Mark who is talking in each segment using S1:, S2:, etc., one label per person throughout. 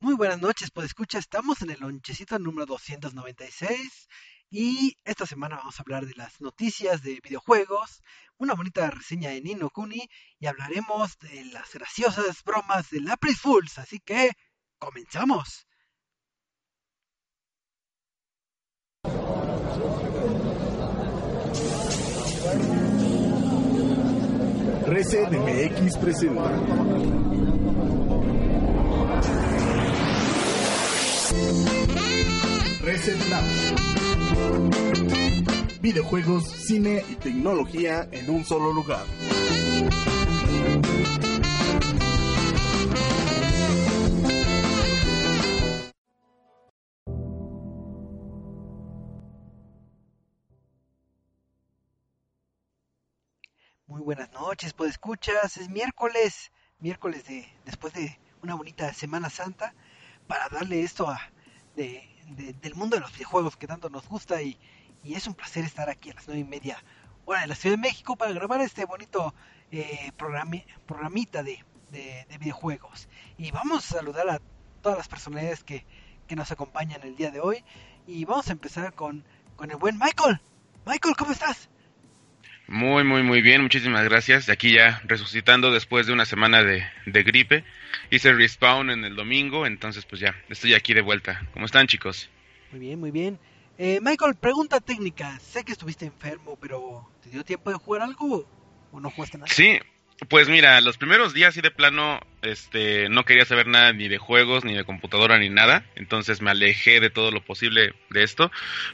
S1: Muy buenas noches, pues escucha, estamos en el lonchecito número 296 y esta semana vamos a hablar de las noticias de videojuegos, una bonita reseña de Nino Kuni y hablaremos de las graciosas bromas de April Fools, así que comenzamos.
S2: Reset MX presenta. Reset Lab. Videojuegos, cine y tecnología en un solo lugar.
S1: Muy buenas noches, pues escuchas, es miércoles, miércoles de después de una bonita Semana Santa para darle esto a de, del mundo de los videojuegos que tanto nos gusta y, y, es un placer estar aquí a las nueve y media hora de la Ciudad de México para grabar este bonito eh, programita de, de, de, videojuegos. Y vamos a saludar a todas las personalidades que, que nos acompañan el día de hoy y vamos a empezar con, con el buen Michael. Michael, ¿cómo estás?
S3: Muy, muy, muy bien, muchísimas gracias. De aquí ya resucitando después de una semana de, de, gripe. Hice respawn en el domingo, entonces pues ya, estoy aquí de vuelta. ¿Cómo están chicos?
S1: Muy bien, muy bien. Eh, Michael, pregunta técnica. Sé que estuviste enfermo, pero ¿te dio tiempo de jugar algo o no jugaste nada?
S3: Sí, pues mira, los primeros días sí de plano este, no quería saber nada ni de juegos, ni de computadora, ni nada. Entonces me alejé de todo lo posible de esto.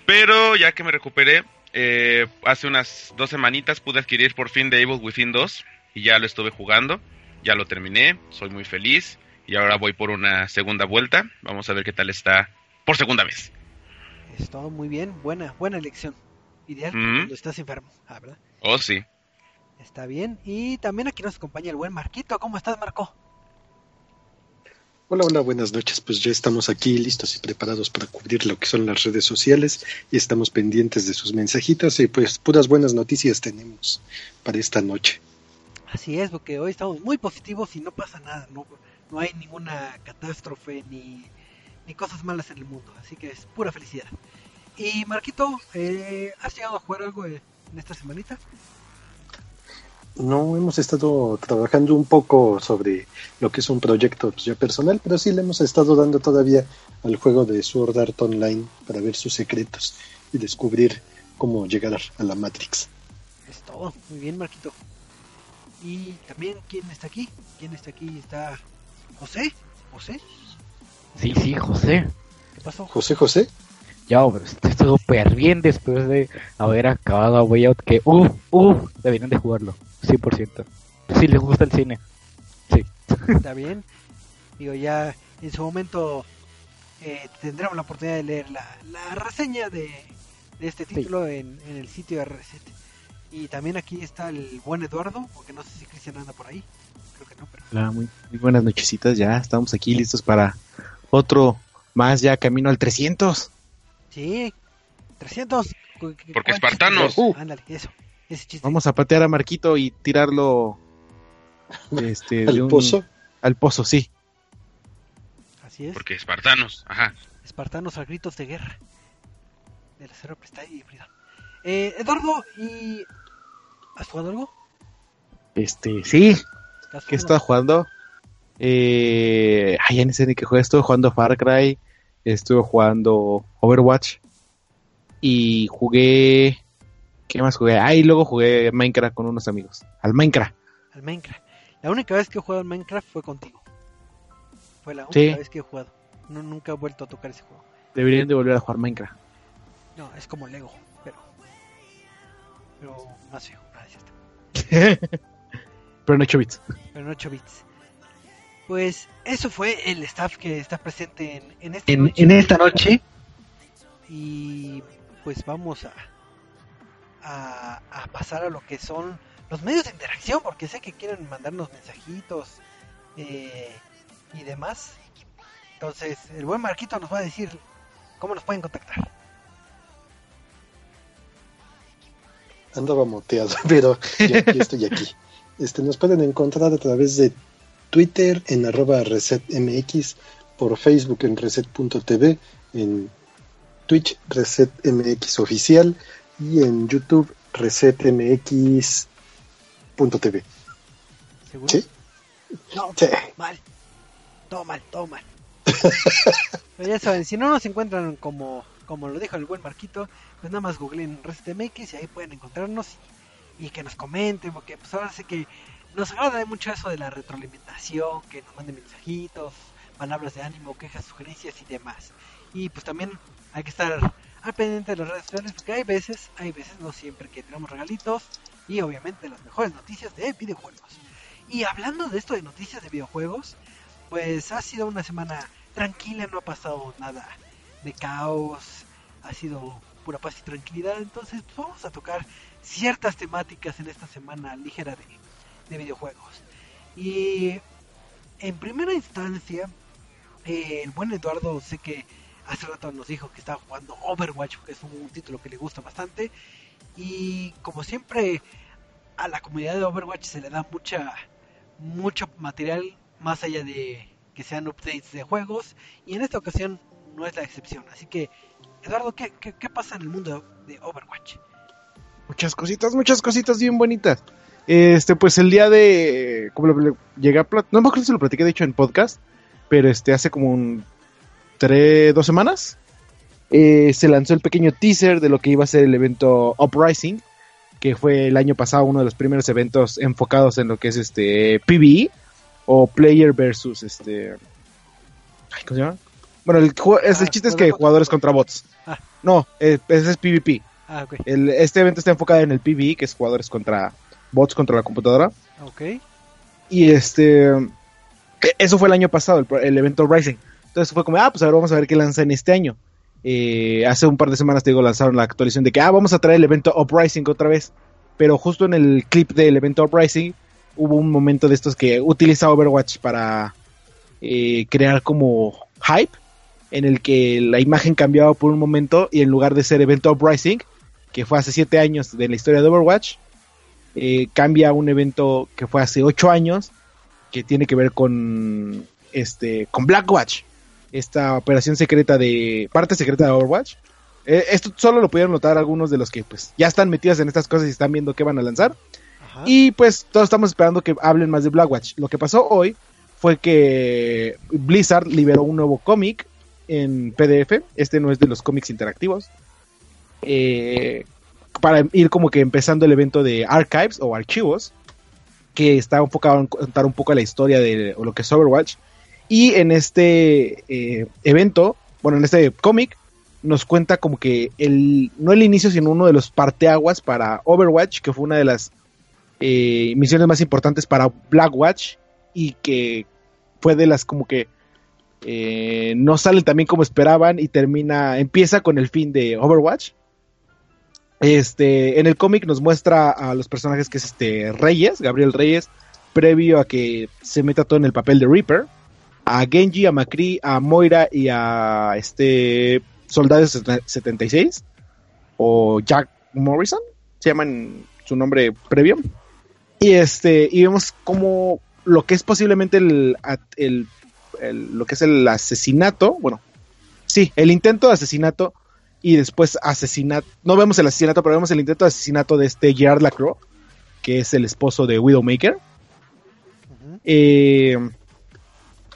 S3: Pero ya que me recuperé, eh, hace unas dos semanitas pude adquirir por fin The Evil Within 2 y ya lo estuve jugando, ya lo terminé, soy muy feliz y ahora voy por una segunda vuelta, vamos a ver qué tal está por segunda vez.
S1: Está muy bien, buena, buena elección. Ideal mm. cuando estás enfermo, ah, ¿verdad?
S3: Oh, sí.
S1: Está bien. Y también aquí nos acompaña el buen Marquito. ¿Cómo estás, Marco?
S4: Hola, hola, buenas noches. Pues ya estamos aquí listos y preparados para cubrir lo que son las redes sociales y estamos pendientes de sus mensajitos y pues puras buenas noticias tenemos para esta noche.
S1: Así es, porque hoy estamos muy positivos y no pasa nada, no, no hay ninguna catástrofe ni, ni cosas malas en el mundo, así que es pura felicidad. Y Marquito, eh, ¿has llegado a jugar algo en esta semanita?
S4: No hemos estado trabajando un poco sobre lo que es un proyecto pues, ya personal, pero sí le hemos estado dando todavía al juego de Sword Art Online para ver sus secretos y descubrir cómo llegar a la Matrix.
S1: Es todo, muy bien Marquito. Y también, ¿quién está aquí? ¿Quién está aquí? ¿Está José? ¿José?
S5: Sí, sí, José.
S1: ¿Qué pasó?
S4: José, José.
S5: Ya, pero estoy súper bien después de haber acabado a Way Out que, uff, uff, deberían de jugarlo. 100%. Si les gusta el cine. Sí.
S1: Está bien. Digo, ya en su momento eh, tendremos la oportunidad de leer la, la reseña de, de este título sí. en, en, el sitio de Reset. Y también aquí está el buen Eduardo, porque no sé si Cristian anda por ahí. Creo que no, pero...
S6: Hola, muy, muy buenas nochecitas. Ya estamos aquí listos para otro más ya camino al 300.
S1: Sí, 300.
S3: Porque espartanos.
S1: Uh, ándale, eso.
S6: Vamos a patear a Marquito y tirarlo este,
S4: al
S6: un,
S4: pozo.
S6: Al pozo, sí.
S1: Así es.
S3: Porque espartanos, ajá.
S1: Espartanos a gritos de guerra. Del acero presta híbrido. Eh, Eduardo, ¿y has jugado algo?
S6: Este, sí. ¿Qué estaba jugando? Eh, ay, ya ni sé ni qué juego. Estuve jugando Far Cry. Estuve jugando Overwatch. Y jugué ¿Qué más jugué? Ah, y luego jugué Minecraft con unos amigos. Al Minecraft.
S1: Al Minecraft. La única vez que he jugado al Minecraft fue contigo. Fue la única sí. vez que he jugado. No, nunca he vuelto a tocar ese juego.
S6: Deberían de volver a jugar Minecraft.
S1: No, es como Lego, pero... Pero más feo. Nada, ya está.
S6: pero en 8 bits.
S1: Pero en 8 bits. Pues eso fue el staff que está presente en, en, esta,
S5: en,
S1: noche.
S5: en esta noche.
S1: Y pues vamos a a, pasar a lo que son los medios de interacción, porque sé que quieren mandarnos mensajitos eh, y demás. Entonces, el buen Marquito nos va a decir cómo nos pueden contactar.
S4: Andaba moteado, pero estoy aquí. Este, nos pueden encontrar a través de Twitter en arroba resetmx por Facebook en reset.tv, en Twitch ResetMX Oficial y en YouTube ResetMX.tv.
S1: ¿Seguro?
S4: ¿Sí?
S1: No,
S4: Sí.
S1: mal. Todo mal, todo mal. Pero ya saben, si no nos encuentran como, como lo dijo el buen Marquito, pues nada más googleen ResetMX y ahí pueden encontrarnos y, y que nos comenten, porque pues ahora sé que nos agrada mucho eso de la retroalimentación, que nos manden mensajitos, palabras de ánimo, quejas, sugerencias y demás. Y pues también hay que estar al pendiente de las redes sociales porque hay veces, hay veces, no siempre que tenemos regalitos y obviamente las mejores noticias de videojuegos. Y hablando de esto de noticias de videojuegos, pues ha sido una semana tranquila, no ha pasado nada de caos, ha sido pura paz y tranquilidad, entonces pues, vamos a tocar ciertas temáticas en esta semana ligera de, de videojuegos. Y en primera instancia, eh, el buen Eduardo sé que hace rato nos dijo que estaba jugando Overwatch, que es un título que le gusta bastante. Y como siempre, a la comunidad de Overwatch se le da mucha mucho material más allá de que sean updates de juegos. Y en esta ocasión no es la excepción. Así que, Eduardo, ¿qué, qué, pasa en el mundo de Overwatch?
S6: Muchas cositas, muchas cositas bien bonitas. Este, pues el día de. Como lo, llegué a No me acuerdo si lo platiqué, de hecho, en podcast. Pero este, hace como un. Tres, dos semanas. eh, se lanzó el pequeño teaser de lo que iba a ser el evento Uprising. Que fue el año pasado uno de los primeros eventos enfocados en lo que es este. PvE. O Player versus este. ¿Cómo se llama? Bueno, el, es, el
S1: Ah,
S6: chiste es que jugadores
S1: jugador.
S6: contra bots.
S1: Ah.
S6: No, eh, ese es PvP.
S1: Ah.
S6: El- este evento está enfocado en el PvE, que es jugadores contra bots contra la computadora.
S1: Ok.
S6: Y este. e- Eso fue el año pasado, el, el evento Rising. Entonces fue como, ah, pues a ver, vamos a ver qué lanzan este año. Eh, hace un par de semanas, te digo, lanzaron la actualización de que, ah, vamos a traer el evento Uprising otra vez. Pero justo en el clip del evento Uprising hubo un momento de estos que utiliza Overwatch para eh, crear como hype, en el que la imagen cambiaba por un momento y en lugar de ser evento Uprising, que fue hace 7 años de la historia de Overwatch, eh, cambia a un evento que fue hace 8 años, que tiene que ver con este con Blackwatch, esta operación secreta de parte secreta de Overwatch. Eh, esto solo lo pudieron notar algunos de los que pues ya están metidos en estas cosas y están viendo qué van a lanzar.
S1: Ajá.
S6: Y pues todos estamos esperando que hablen más de Blackwatch. Lo que pasó hoy fue que Blizzard liberó un nuevo cómic en PDF. Este no es de los cómics interactivos. Eh, para ir como que empezando el evento de Archives o Archivos. Que está enfocado en contar un poco la historia de lo que es Overwatch. Y en este eh, evento, bueno, en este cómic, nos cuenta como que el, no el inicio, sino uno de los parteaguas para Overwatch, que fue una de las eh, misiones más importantes para Blackwatch y que fue de las como que eh, no salen también como esperaban y termina, empieza con el fin de Overwatch. Este, en el cómic nos muestra a los personajes que es este Reyes, Gabriel Reyes, previo a que se meta todo en el papel de Reaper, a Genji, a Macri, a Moira y a este Soldado 76 o Jack Morrison, se llaman su nombre previo. Y este, y vemos como lo que es posiblemente el, el, el- lo que es el asesinato, bueno, sí, el intento de asesinato y después asesinato, no vemos el asesinato, pero vemos el intento de asesinato de este Gerard Lacroix, que es el esposo de Widowmaker, eh,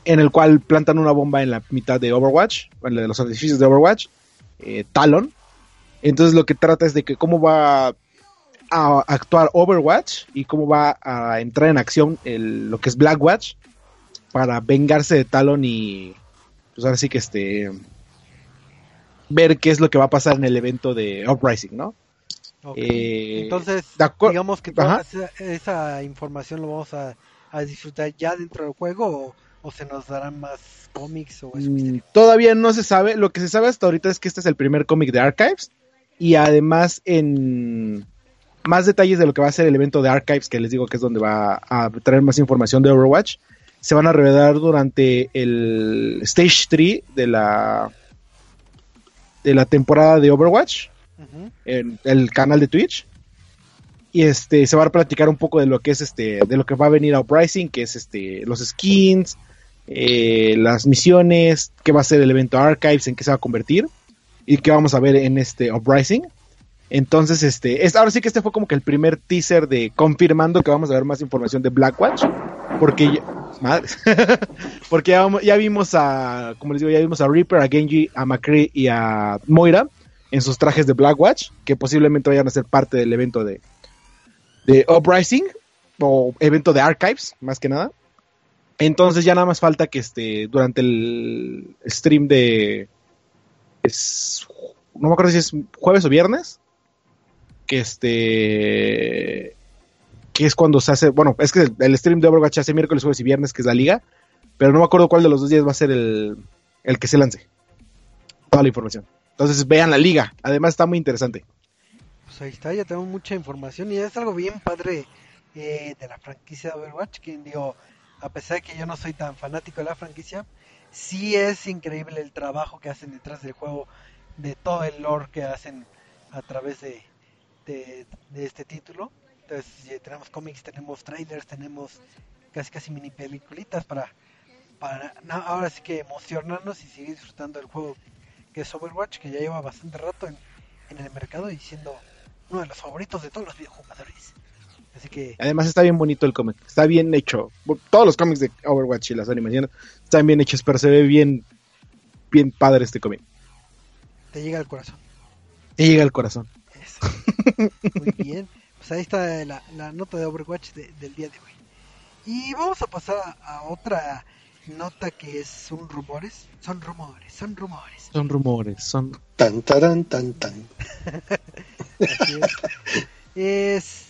S6: en el cual plantan una bomba en la mitad de Overwatch, en la de los edificios de Overwatch, eh, Talon. Entonces lo que trata es de que cómo va a actuar Overwatch y cómo va a entrar en acción el- lo que es Blackwatch para vengarse de Talon y pues ahora sí que este ver qué es lo que va a pasar en el evento de Uprising, ¿no? Eh,
S1: Entonces, digamos que toda esa información lo vamos a, a disfrutar ya dentro del juego o, o se nos darán más cómics o es
S6: Mm. Todavía no se sabe. Lo que se sabe hasta ahorita es que este es el primer cómic de Archives. Y además, en más detalles de lo que va a ser el evento de Archives, que les digo que es donde va a traer más información de Overwatch, se van a revelar durante el Stage 3 de la de la temporada de Overwatch en el canal de Twitch. Y este se va a platicar un poco de lo que es este, de lo que va a venir a Uprising, que es este, los skins, eh, las misiones, qué va a ser el evento Archives, en qué se va a convertir y qué vamos a ver en este Uprising. Entonces, este, es, ahora sí que este fue como que el primer teaser de confirmando que vamos a ver más información de Blackwatch, porque ya, porque ya, ya, vimos a, como les digo, ya vimos a Reaper, a Genji, a McCree y a Moira en sus trajes de Blackwatch, que posiblemente vayan a ser parte del evento de, de Uprising o evento de Archives, más que nada. Entonces ya nada más falta que este durante el stream de no me acuerdo si es jueves o viernes que este que es cuando se hace, bueno, es que el stream de Overwatch hace miércoles, jueves y viernes, que es la liga, pero no me acuerdo cuál de los dos días va a ser el, el que se lance. Toda la información. Entonces vean la liga, además está muy interesante.
S1: Pues ahí está, ya tenemos mucha información y es algo bien padre eh, de la franquicia de Overwatch, que digo, a pesar de que yo no soy tan fanático de la franquicia, sí es increíble el trabajo que hacen detrás del juego, de todo el lore que hacen a través de, de, este título. Entonces tenemos cómics, tenemos trailers, tenemos casi casi mini peliculitas para, para ahora sí que emocionarnos y seguir disfrutando del juego que es Overwatch, que ya lleva bastante rato en, en el mercado y siendo uno de los favoritos de todos los videojugadores. Así que...
S6: Además está bien bonito el cómic, está bien hecho. Todos los cómics de Overwatch y las animaciones están bien hechos, pero se ve bien, bien padre este cómic.
S1: Te llega al corazón.
S6: Te llega al corazón.
S1: Eso. Muy bien. Pues ahí está la, la nota de Overwatch de, del día de hoy. Y vamos a pasar a, a, otra nota que es son rumores. Son rumores, son rumores.
S6: Son rumores, son...
S4: Tan, taran, tan, tan.
S1: Así es. es.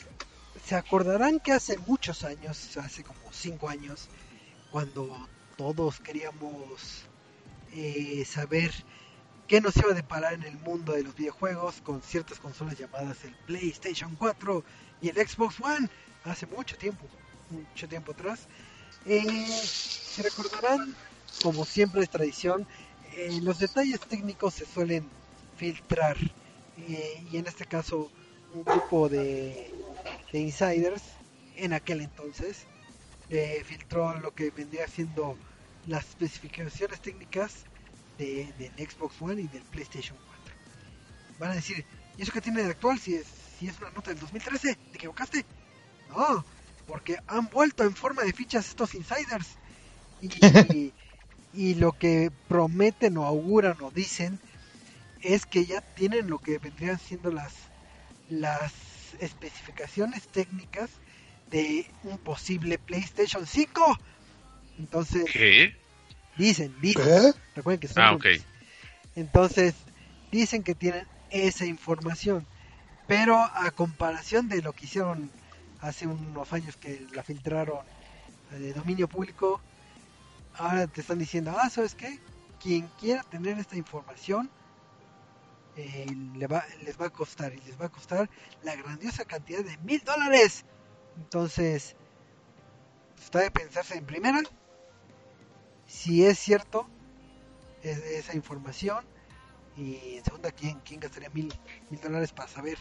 S1: Se acordarán que hace muchos años, hace como 5 años, cuando todos queríamos eh, saber qué nos iba a deparar en el mundo de los videojuegos con ciertas consolas llamadas el PlayStation 4 y el Xbox One hace mucho tiempo, mucho tiempo atrás. Eh, se recordarán, como siempre es tradición, eh, los detalles técnicos se suelen filtrar y en este caso un grupo de, de insiders en aquel entonces filtró lo que vendría siendo las especificaciones técnicas de, del Xbox One y del PlayStation 4. Van a decir, ¿y eso que tiene de actual si es, si es una nota del 2013? ¿Te equivocaste? No, porque han vuelto en forma de fichas estos insiders. Y, y, y, lo que prometen o auguran o dicen es que ya tienen lo que vendrían siendo las, las especificaciones técnicas de un posible PlayStation 5. Entonces,
S3: ¿Qué?
S1: Dicen, dicen.
S4: ¿Eh?
S1: Recuerden que son
S3: Ah.
S1: Entonces, dicen que tienen esa información. Pero a comparación de lo que hicieron hace unos años que la filtraron eh, de dominio público, ahora te están diciendo, ah, ¿sabes qué? Quien quiera tener esta información, eh, le va, les va a costar, y les va a costar la grandiosa cantidad de mil dólares. Entonces, está de pensarse en primera, si es cierto es- esa información y en segunda quién, quién gastaría mil, mil dólares para saber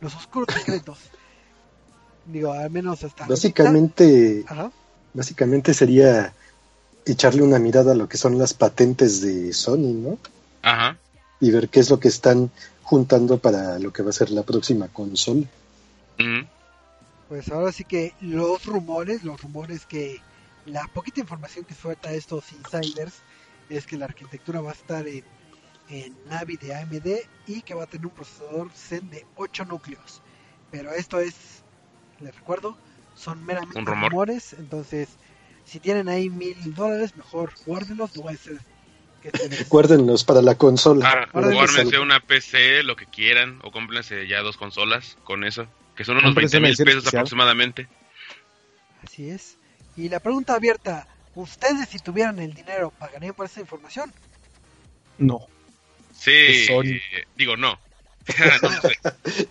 S1: los oscuros secretos digo al menos hasta
S4: Básicamente,
S1: Ajá.
S4: básicamente sería echarle una mirada a lo que son las patentes de Sony, ¿no?
S3: Ajá.
S4: Y ver qué es lo que están juntando para lo que va a ser la próxima consola.
S1: Pues ahora sí que los rumores los rumores que la poquita información que suelta estos insiders es que la arquitectura va a estar en, en Navi de AMD y que va a tener un procesador Zen de 8 núcleos pero esto es les recuerdo son meramente
S3: rumor.
S1: rumores entonces si tienen ahí mil dólares mejor guárdenlos no va a ser
S4: Guárdenlos para la consola.
S1: Ahora
S3: Guárdense una PC, lo que quieran, o cómprense ya dos consolas con eso, que son unos
S6: Cómprense
S3: 20
S6: una
S3: mil pesos
S6: especial.
S3: aproximadamente.
S1: Así es. Y la pregunta abierta, ¿ustedes si tuvieran el dinero pagarían por esa información?
S6: No.
S3: Sí, digo no. No sé.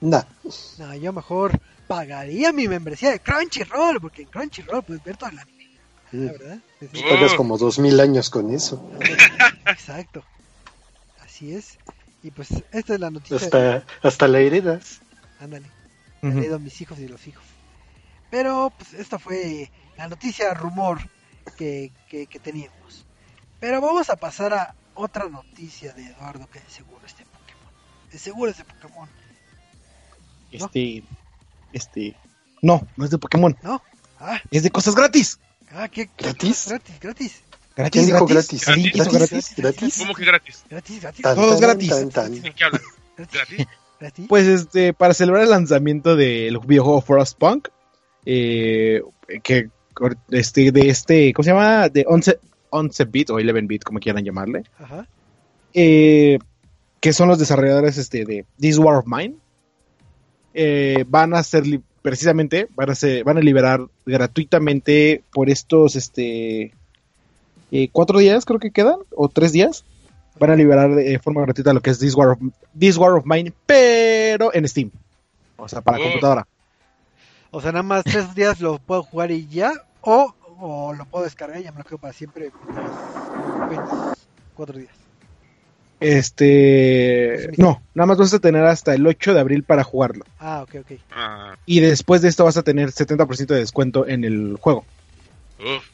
S4: Nah,
S1: No, yo mejor pagaría mi membresía de Crunchyroll, porque en Crunchyroll puedes ver.
S4: Mm.
S1: La verdad. Es-
S3: Oh.
S4: pagas como dos mil años con eso.
S1: Exacto. Así es. Y pues esta es la noticia.
S4: Hasta, hasta la heredas.
S1: Ándale.
S6: Ujú.
S1: He a mis hijos y los hijos. Pero pues esta fue la noticia rumor que, que, que teníamos. Pero vamos a pasar a otra noticia de Eduardo que de seguro es de Pokémon. De seguro es de Pokémon. ¿No?
S6: Este. Este. No, no es de Pokémon.
S1: ¿No? Ah,
S6: Es de cosas gratis.
S1: Ah ¿qué,
S4: ¿Gratis?
S1: Gratis, gratis.
S6: Gratis,
S4: ¿Quién dijo
S6: gratis.
S4: gratis?
S3: ¿Gratis?
S6: gratis.
S3: ¿Cómo que gratis?
S1: Gratis, gratis.
S4: Tan,
S6: Todos
S4: tan,
S6: gratis.
S4: tan, tan.
S3: ¿De qué hablan?
S1: Gratis.
S3: ¿Gratis?
S1: gratis.
S6: Pues este, para celebrar el lanzamiento del videojuego Frostpunk, eh, que este, de este, ¿cómo se llama? De 11, 11 bit o 11 bit, como quieran llamarle,
S1: Ajá.
S6: eh, que son los desarrolladores este, de This War of Mine, eh, van a ser precisamente, van a, ser- van a liberar gratuitamente por estos este, eh, cuatro días, creo que quedan, o tres días, van a liberar de forma gratuita lo que es This War of, This War of Mine, pero en Steam. O sea, para computadora.
S1: O sea, nada más tres días lo puedo jugar y ya. O, o lo puedo descargar y ya me lo quedo para siempre. 24 días.
S6: Este. No, nada más vas a tener hasta el 8 de abril para jugarlo.
S1: Ah, ok, ok.
S3: Ah,
S6: Y después de esto vas a tener 70% de descuento en el juego.
S3: uf.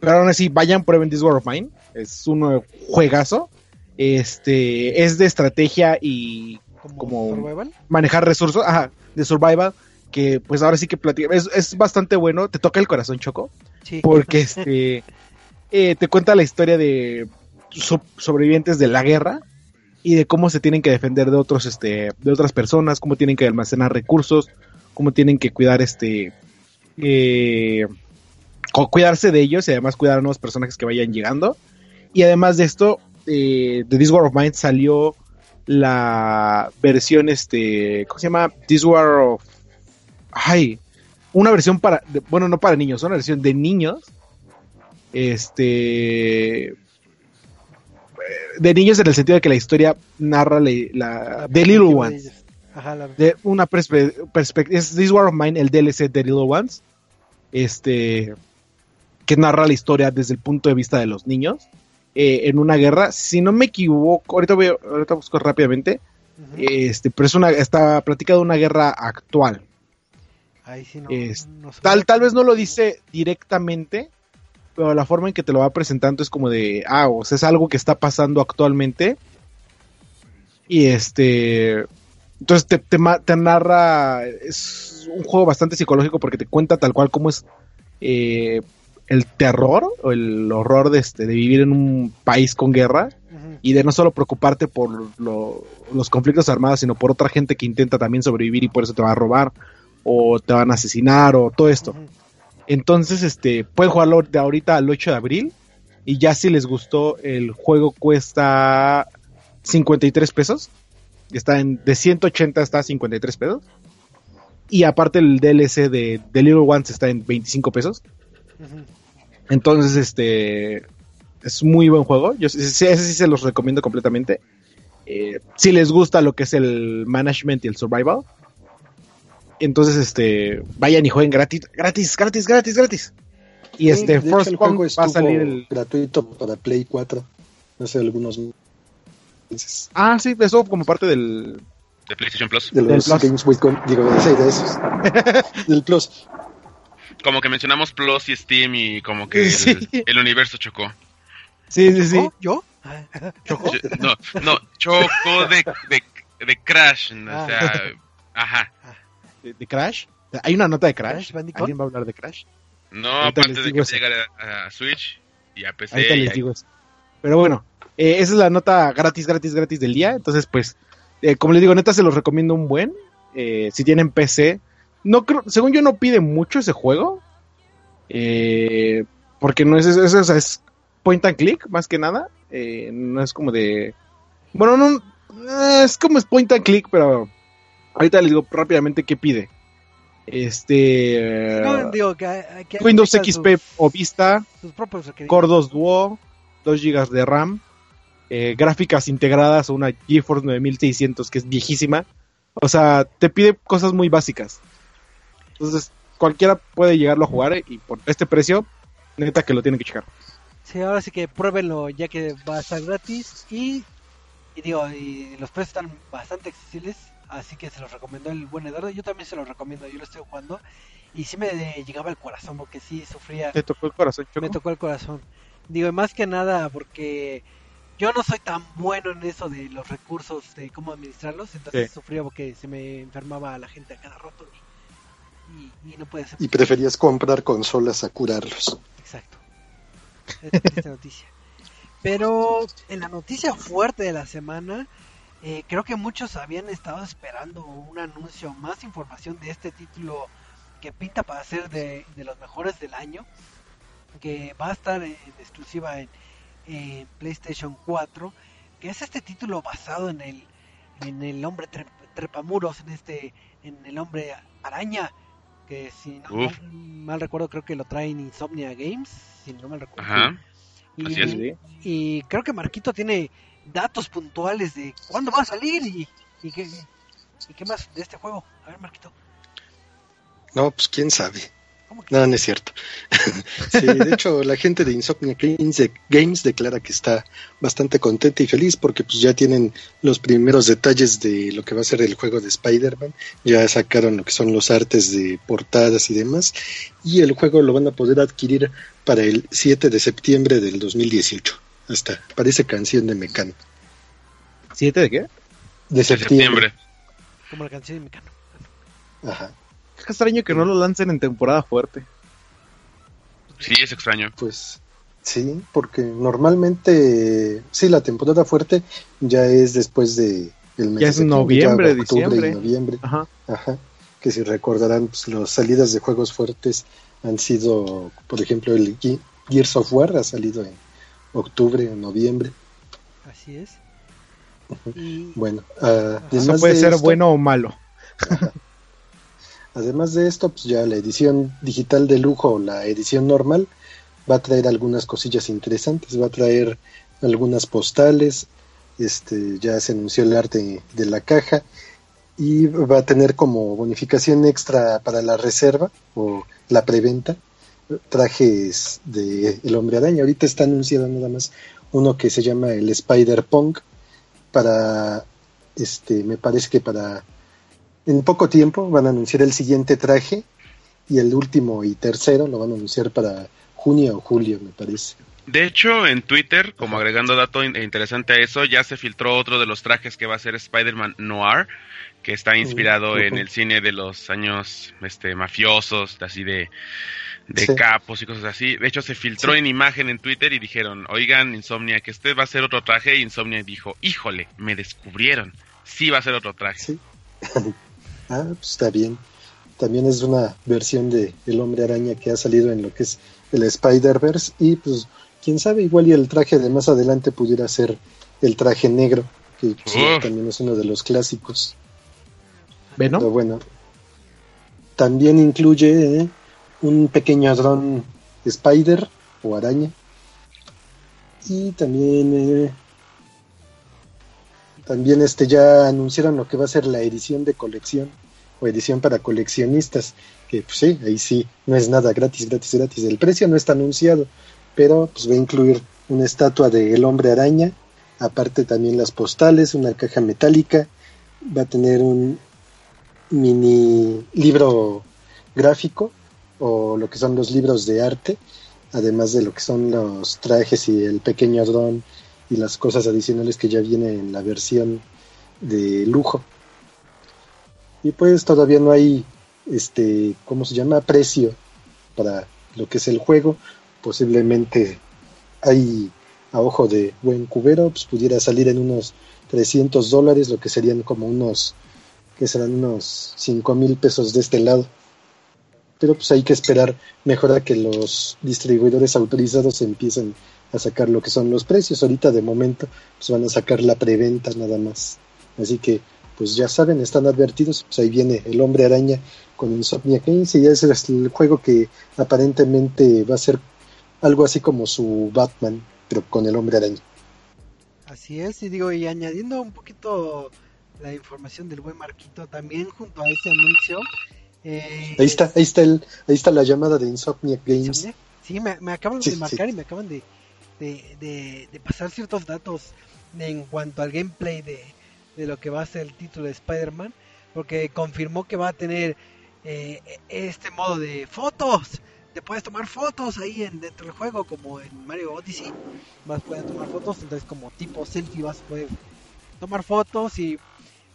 S6: Pero aún así, vayan, prueben This War of Mine. Es un juegazo. Este. Es de estrategia y
S1: Como,
S6: Como-
S1: Survival.
S6: manejar recursos. Ajá, de survival. Que pues ahora sí que platica. Es, es bastante bueno. Te toca el corazón, Choco.
S1: Sí.
S6: porque este eh, te cuenta la historia de so- sobrevivientes de la guerra y de cómo se tienen que defender de otros este de otras personas cómo tienen que almacenar recursos cómo tienen que cuidar este eh, cuidarse de ellos y además cuidar a nuevos personajes que vayan llegando. Y además de esto eh, de This War of Mine salió la versión este cómo se llama This War of ay una versión para, bueno, no para niños, una versión de niños, este, de niños en el sentido de que la historia narra la, The Little Ones.
S1: Ajá, la
S6: de una perspectiva, es This War of Mine, el DLC de The Little Ones, este, que narra la historia desde el punto de vista de los niños, eh, en una guerra, si no me equivoco, ahorita, veo, ahorita busco rápidamente, este, pero es una, está platicada una guerra actual,
S1: Ahí sí no.
S6: es-
S1: no.
S6: Tal, tal vez no lo dice directamente, pero la forma en que te lo va presentando es como de, ah, o sea, es algo que está pasando actualmente. Y este, entonces te, te, te narra, es un juego bastante psicológico porque te cuenta tal cual como es eh, el terror o el horror de, este, de vivir en un país con guerra y de no solo preocuparte por lo- los conflictos armados, sino por otra gente que intenta también sobrevivir y por eso te va a robar o te van a asesinar o todo esto. Entonces, este, pueden jugarlo de ahorita al 8 de abril y ya si les gustó el juego cuesta 53 pesos. Está en de 180 está a 53 pesos. Y aparte el DLC de, de Little Ones está en 25 pesos. Entonces, este es muy buen juego. Yo ese sí se los recomiendo completamente. Eh, si les gusta lo que es el management y el survival, entonces este vayan y jueguen gratis, gratis, gratis, gratis, gratis. Y
S4: Sí,
S6: este
S4: hecho,
S6: First
S4: el
S6: Punk
S4: juego
S6: va a salir el
S4: gratuito para Play 4 hace algunos meses.
S6: Ah, sí, eso como parte del
S3: De PlayStation Plus.
S4: De
S6: Del
S4: los
S6: Plus.
S4: Games with digo, de esos. Del Plus.
S3: Como que mencionamos Plus y Steam y como que el,
S6: Sí.
S3: el universo chocó.
S6: Sí, sí, sí.
S1: ¿Yo? Ah,
S3: Ch- No, no, chocó de, de, de Crash. O
S1: Ah.
S3: sea, ajá.
S6: De, de Crash. Hay una nota de
S1: Crash
S6: Crash. ¿Alguien va a hablar de Crash?
S3: No,
S6: Ahorita
S3: aparte
S6: les
S3: de
S6: digo
S3: que
S6: eso.
S3: llegara a, a Switch y a PC.
S6: Ahorita
S3: y
S6: les digo eso. Pero bueno, eh, esa es la nota gratis, gratis, gratis del día. Entonces, pues, eh, como les digo, neta se los recomiendo un buen. Eh, si tienen PC, no creo, según yo no pide mucho ese juego. Eh, porque no es, es, es- o sea, es point and click, más que nada. Eh, no es como de. Bueno, no. Es como es point and click, pero ahorita les digo rápidamente qué pide. Este.
S1: No, digo que, que
S6: Windows XP o Vista.
S1: Sus, propios
S6: 2 Duo, 2 GB de RAM, eh, gráficas integradas a una GeForce 9600 que es viejísima. O sea, te pide cosas muy básicas. Entonces, cualquiera puede llegarlo a jugar eh, y por este precio, neta que lo tienen que checar.
S1: Sí, ahora sí que pruébenlo ya que va a estar gratis y, y digo, y los precios están bastante accesibles. Así que se los recomendó el buen Eduardo. Yo también se los recomiendo, yo lo estoy jugando. Y sí me llegaba al corazón, porque sí sufría.
S6: ¿Te tocó el corazón,
S1: Me tocó el corazón. Digo, más que nada porque yo no soy tan bueno en eso de los recursos, de cómo administrarlos. Entonces sufría porque se me enfermaba la gente a cada rato. Y, no puede ser.
S4: Y preferías comprar consolas a curarlos.
S1: Exacto. Es noticia. Pero en la noticia fuerte de la semana eh, creo que muchos habían estado esperando un anuncio, más información de este título que pinta para ser de, los mejores del año, que va a estar en, exclusiva en, PlayStation 4, que es este título basado en el, en el hombre trepamuros, en este, en el hombre araña, que si no mal, recuerdo creo que lo traen Insomnia Games, si no mal recuerdo. y creo que Marquito tiene datos puntuales de cuándo va a salir y, y, qué, y qué más de este juego. A ver, Marquito.
S4: No, pues quién sabe. No, no es cierto. sí, de hecho, la gente de Insomnia Games, declara que está bastante contenta y feliz porque pues ya tienen los primeros detalles de lo que va a ser el juego de Spider-Man. Ya sacaron lo que son los artes de portadas y demás. Y el juego lo van a poder adquirir para el 7 de septiembre del 2018. Hasta parece canción de Mecano.
S6: ¿Siete de qué?
S4: De septiembre.
S1: Como la canción de Mecano.
S6: Ajá. Es extraño que no lo lancen en temporada fuerte.
S3: Sí, es extraño.
S4: Pues sí, porque normalmente, sí, la temporada fuerte ya es después de
S6: el mes ya es noviembre, diciembre.
S4: noviembre. Ajá. Ajá. Que si recordarán, pues las salidas de juegos fuertes han sido, por ejemplo, el Gears of War ha salido en octubre o noviembre.
S1: Así es.
S4: Bueno, uh,
S6: eso puede ser bueno o malo.
S4: además de esto, pues ya la edición digital de lujo, la edición normal, va a traer algunas cosillas interesantes, va a traer algunas postales, este ya se anunció el arte de la caja y va a tener como bonificación extra para la reserva o la preventa trajes de El Hombre Araña. Ahorita está anunciado nada más uno que se llama el Spider Punk para este me parece que para en poco tiempo van a anunciar el siguiente traje y el último y tercero lo van a anunciar para junio o julio, me parece.
S3: De hecho, en Twitter, como agregando dato interesante a eso, ya se filtró otro de los trajes que va a ser Spider-Man Noir, que está inspirado en el cine de los años este, mafiosos, así de de capos y cosas así. De hecho, se filtró en imagen en Twitter y dijeron, oigan, Insomnia, que este va a ser otro traje. Y Insomnia dijo, híjole, me descubrieron. Sí va a ser otro traje.
S4: ah, pues está bien. También es una versión de El Hombre Araña que ha salido en lo que es el Spider-Verse. Y pues, quién sabe, igual y el traje de más adelante pudiera ser el traje negro, que también es uno de los clásicos.
S6: Pero
S4: bueno, también incluye... ¿eh? Un pequeño dron spider o araña. Y también eh, también este ya anunciaron lo que va a ser la edición de colección o edición para coleccionistas, que pues sí, ahí sí no es nada gratis, gratis, gratis. El precio no está anunciado, pero pues va a incluir una estatua del hombre araña, aparte también las postales, una caja metálica, va a tener un mini libro gráfico o lo que son los libros de arte, además de lo que son los trajes y el pequeño dron y las cosas adicionales que ya vienen en la versión de lujo. Y pues todavía no hay, este, ¿cómo se llama? Precio para lo que es el juego. Posiblemente hay a ojo de buen cubero, pues pudiera salir en unos 300 dólares, lo que serían como unos, que serán unos 5 mil pesos de este lado pero pues hay que esperar mejor a que los distribuidores autorizados empiecen a sacar lo que son los precios. Ahorita de momento pues van a sacar la preventa nada más. Así que pues ya saben, están advertidos, pues ahí viene el hombre araña con Insomnia Games y ya ese es el juego que aparentemente va a ser algo así como su Batman, pero con el hombre araña.
S1: Así es, y digo, y añadiendo un poquito la información del buen Marquito, también junto a ese anuncio,
S4: eh, ahí está, ahí está el, ahí está la llamada de Insomniac Games.
S1: Sí, me, acaban de marcar y me acaban de, de, pasar ciertos datos en cuanto al gameplay de, lo que va a ser el título de Spider-Man. porque confirmó que va a tener eh, este modo de fotos. Te puedes tomar fotos ahí en, dentro del juego, como en Mario Odyssey. Vas a poder tomar fotos, entonces como tipo selfie vas a poder tomar fotos y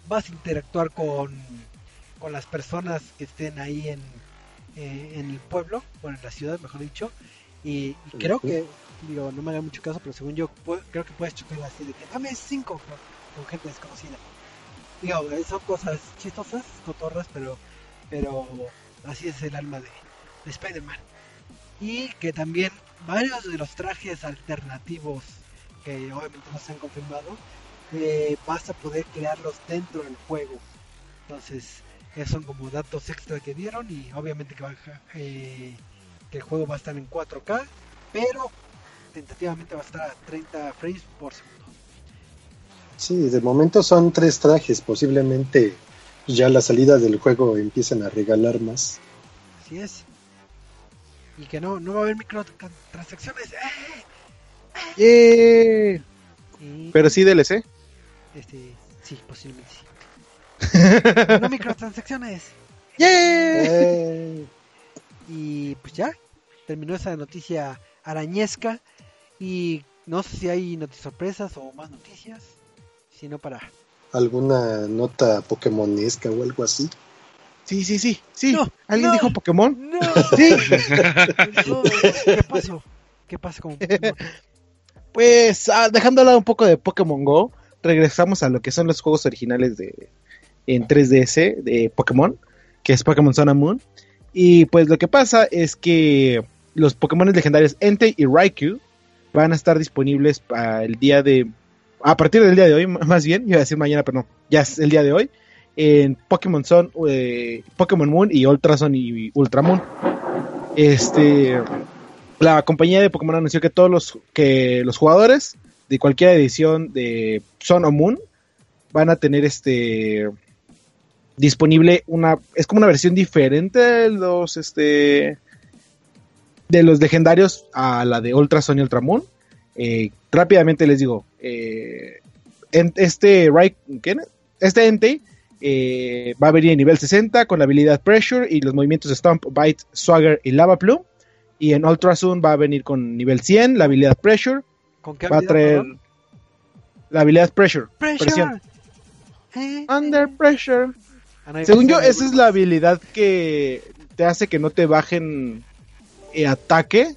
S1: vas a interactuar con, con las personas que estén ahí en, eh, en el pueblo, bueno, en la ciudad, mejor dicho. Y, creo que, digo, no me haga mucho caso, pero según yo, creo que puedes chocar así de que dame cinco con, gente desconocida. Digo, son cosas chistosas, cotorras, pero, pero así es el alma de, de Spider-Man. Y que también varios de los trajes alternativos que obviamente no se han confirmado, eh, vas a poder crearlos dentro del juego. Entonces, esos son como datos extra que dieron y obviamente que, eh, que el juego va a estar en 4K, pero tentativamente va a estar a 30 frames por segundo.
S4: Sí, de momento son tres trajes, posiblemente ya la salida del juego empiecen a regalar más.
S1: Así es. Y que no, no va a haber microtransacciones.
S6: ¡Eh! Pero sí DLC.
S1: Este, sí, posiblemente sí. no microtransacciones.
S6: ¡Yeah!
S1: Y pues ya, terminó esa noticia arañesca. Y no sé si hay noticias sorpresas o más noticias. Sino para.
S4: ¿Alguna nota Pokémonesca o algo así?
S6: Sí, sí, sí. sí. ¿Alguien dijo Pokémon?
S1: No. Sí. ¿Qué pasó? ¿Qué pasa con Pokémon?
S6: Pues ah, dejando hablar un poco de Pokémon Go, regresamos a lo que son los juegos originales de en 3DS de Pokémon, que es Pokémon Sun and Moon. Y pues lo que pasa es que los Pokémon legendarios Entei y Raikou van a estar disponibles el día de a partir del día de hoy, más bien, iba a decir mañana, pero no, ya es el día de hoy en Pokémon Sun, eh, Pokémon Moon y Ultra Sun y Ultra Moon. Este la compañía de Pokémon anunció que todos los que los jugadores de cualquier edición de Sun o Moon van a tener este disponible una es como una versión diferente de los este de los legendarios a la de Ultra Sun y Ultra Moon. Eh, rápidamente les digo, eh, este este Entei eh, va a venir en nivel 60 con la habilidad Pressure y los movimientos Stomp, Bite, Swagger y Lava Plume. Y en Ultra Zoom va a venir con nivel 100, la habilidad Pressure.
S1: ¿Con qué
S6: va a traer la habilidad Pressure.
S1: Pressure.
S6: Eh, Under. Pressure. Ah, Según yo, esa es la habilidad que te hace que no te bajen eh, ataque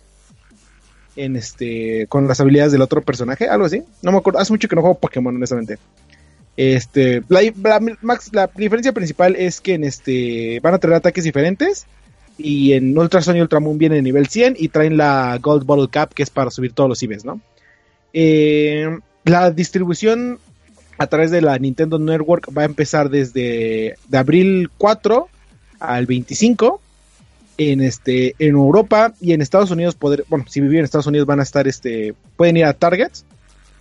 S6: en este con las habilidades del otro personaje, algo así. No me acuerdo, hace mucho que no juego Pokémon, honestamente. Este, la, la diferencia principal es que en este van a tener ataques diferentes y en Ultra Sun y Ultra Moon viene nivel 100 y traen la Gold Bottle Cap que es para subir todos los IBs, ¿no? Eh, la distribución a través de la Nintendo Network va a empezar desde de abril 4 al 25 en este en Europa y en Estados Unidos poder bueno si viven en Estados Unidos van a estar este pueden ir a Target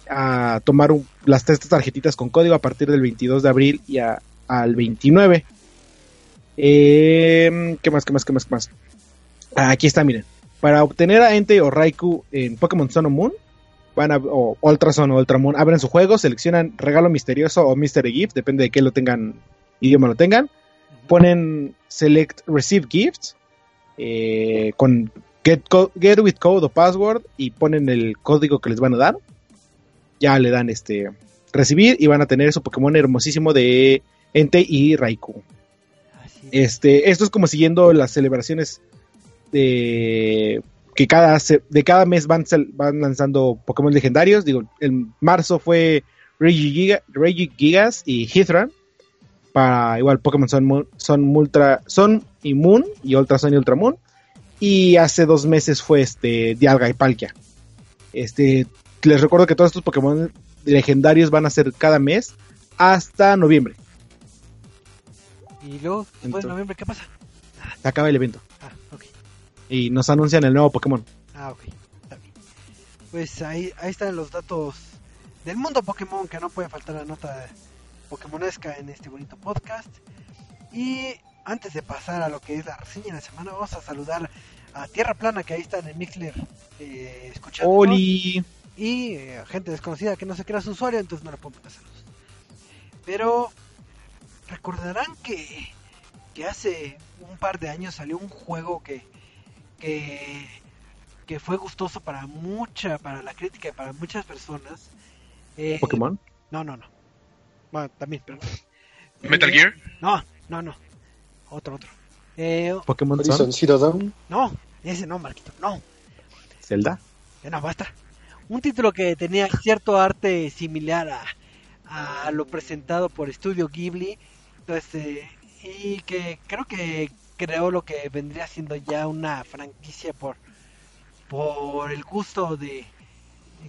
S6: a tomar las tres tarjetitas con código a partir del 22 de abril y al 29 eh, ¿Qué más, qué más, qué más, más? aquí está, miren. Para obtener a Entei o Raikou en Pokémon Sun Moon, van a, o Ultra Sun o Ultra Moon, abren su juego, seleccionan regalo misterioso o Mystery Gift, depende de qué lo tengan, idioma lo tengan. Ponen Select Receive Gifts eh, con get, get, with Code o Password y ponen el código que les van a dar. Ya le dan este recibir y van a tener su Pokémon hermosísimo de Entei y Raikou. Este, esto es como siguiendo las celebraciones de que cada, de cada mes van, van lanzando Pokémon legendarios. Digo, en marzo fue Regigigas y Heathran. Para igual Pokémon son, son, Ultra, son y Moon y Ultra Sun y Ultra Moon. Y hace dos meses fue este Dialga y Palkia. Este, les recuerdo que todos estos Pokémon legendarios van a ser cada mes hasta noviembre.
S1: Y luego, después de noviembre, ¿qué pasa?
S6: Se acaba el evento. Y nos anuncian el nuevo Pokémon.
S1: Ah, ok. Está bien. Pues ahí, ahí están los datos del mundo Pokémon, que no puede faltar la nota Pokémonesca en este bonito podcast. Y antes de pasar a lo que es la reseña de la semana, vamos a saludar a Tierra Plana, que ahí está en el Mixler eh, escuchando.
S6: ¡Oli!
S1: Y eh, gente desconocida que no se crea su usuario, entonces no le puedo pasar saludos. Pero recordarán que, que hace un par de años salió un juego que, que, que fue gustoso para mucha, para la crítica y para muchas personas. Eh,
S6: ¿Pokémon?
S1: No, no, no. Bueno, también, pero...
S3: ¿Metal
S1: Eh,
S3: Gear?
S1: No, no, no. Otro, otro. Eh,
S6: ¿Pokémon
S4: Horizon? Zero Dawn.
S1: no, ese no, Marquito, no.
S6: ¿Zelda?
S1: Ya no, basta. Un título que tenía cierto arte similar a, a lo presentado por Studio Ghibli. Entonces, eh, y que creo que creó lo que vendría siendo ya una franquicia por, por el gusto de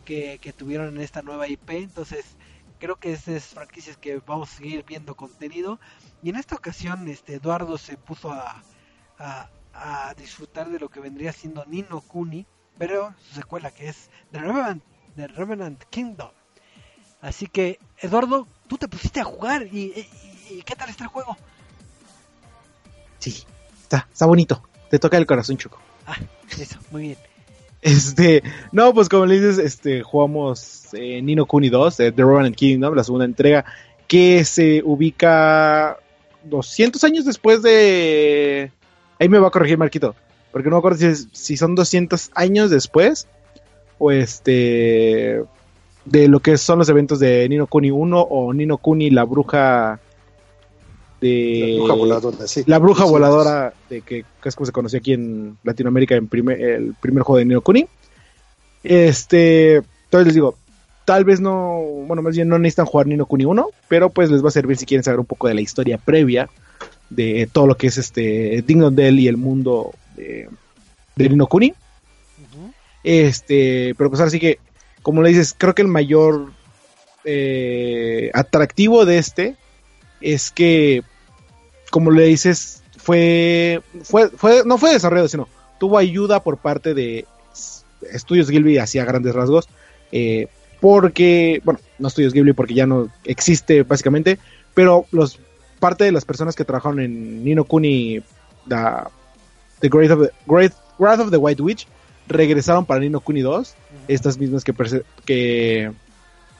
S1: que, tuvieron en esta nueva IP. Entonces, creo que es esas franquicias que vamos a seguir viendo contenido. Y en esta ocasión, este Eduardo se puso a, a, disfrutar de lo que vendría siendo Nino Kuni, pero su secuela que es The Revenant, The Revenant Kingdom. Así que, Eduardo, tú te pusiste a jugar y- y ¿qué tal está el juego?
S6: Sí, está, está bonito. Te toca el corazón, Choco.
S1: Ah, eso, muy bien.
S6: Este, no, pues como le dices, este, jugamos eh, Nino Kuni 2, eh, The Revenant Kingdom, la segunda entrega, que se ubica 200 años después de... Ahí me va a corregir Marquito, porque no me acuerdo si, es- si son 200 años después o este... de lo que son los eventos de Nino Kuni 1 o Nino Kuni la bruja de...
S4: La bruja voladora, sí.
S6: La bruja
S4: Sí,
S6: voladora, de que, que es como se conoció aquí en Latinoamérica en primer, el primer juego de Nino Kuni. Este, entonces les digo, tal vez no, bueno, más bien no necesitan jugar Nino Kuni 1, pero pues les va a servir si quieren saber un poco de la historia previa de todo lo que es este Ding Dell y el mundo de, de Nino Kuni. Este, pero pues ahora sí que, como le dices, creo que el mayor eh, atractivo de este es que, como le dices, fue, fue, fue, no fue desarrollado, sino tuvo ayuda por parte de Estudios Gilby hacia grandes rasgos, eh, porque, bueno, no Estudios Ghibli porque ya no existe básicamente, pero los parte de las personas que trabajaron en Nino Kuni, The, the Great of the, Great, Wrath of the White Witch, regresaron para Nino Kuni 2, estas mismas que, que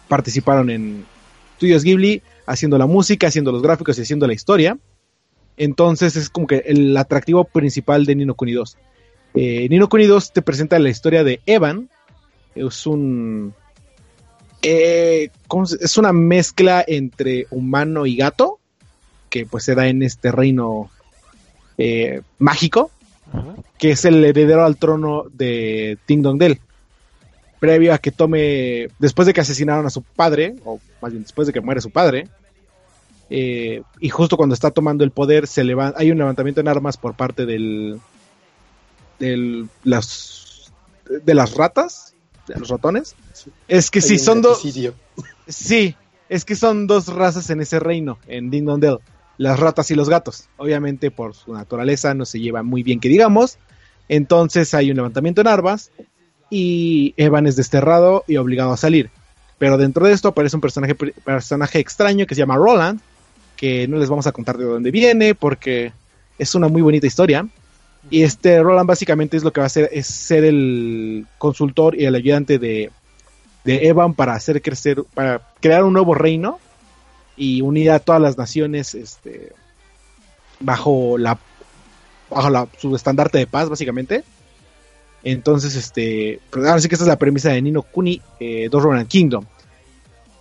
S6: participaron en Studios Ghibli, haciendo la música, haciendo los gráficos y haciendo la historia. Entonces es como que el atractivo principal de Nino Kuni 2. Eh, Nino Kuni 2 te presenta la historia de Evan. Es un. eh, ¿cómo se- es una mezcla entre humano y gato. Que pues se da en este reino eh, mágico que es el heredero al trono de Ding Dong Dell. Previo a que tome, después de que asesinaron a su padre, o más bien después de que muere su padre, eh, y justo cuando está tomando el poder, se hay un levantamiento en armas por parte del, del las, de las ratas, de los ratones. Es que
S4: Hay
S6: sí, son dos. Sí, es que son dos razas en ese reino, en Ding Dong Dell. Las ratas y los gatos. Obviamente, por su naturaleza, no se llevan muy bien que digamos. Entonces hay un levantamiento en armas y Evan es desterrado y obligado a salir. Pero dentro de esto aparece un personaje, personaje extraño que se llama Roland, que no les vamos a contar de dónde viene porque es una muy bonita historia. Y este Roland básicamente es lo que va a hacer, es ser el consultor y el ayudante de, de Evan para hacer crecer, para crear un nuevo reino y unir a todas las naciones este, bajo la bajo la, su estandarte de paz básicamente. Entonces este pues ahora sí que esta es la premisa de Nino Kuni eh, 2 Ronan Kingdom.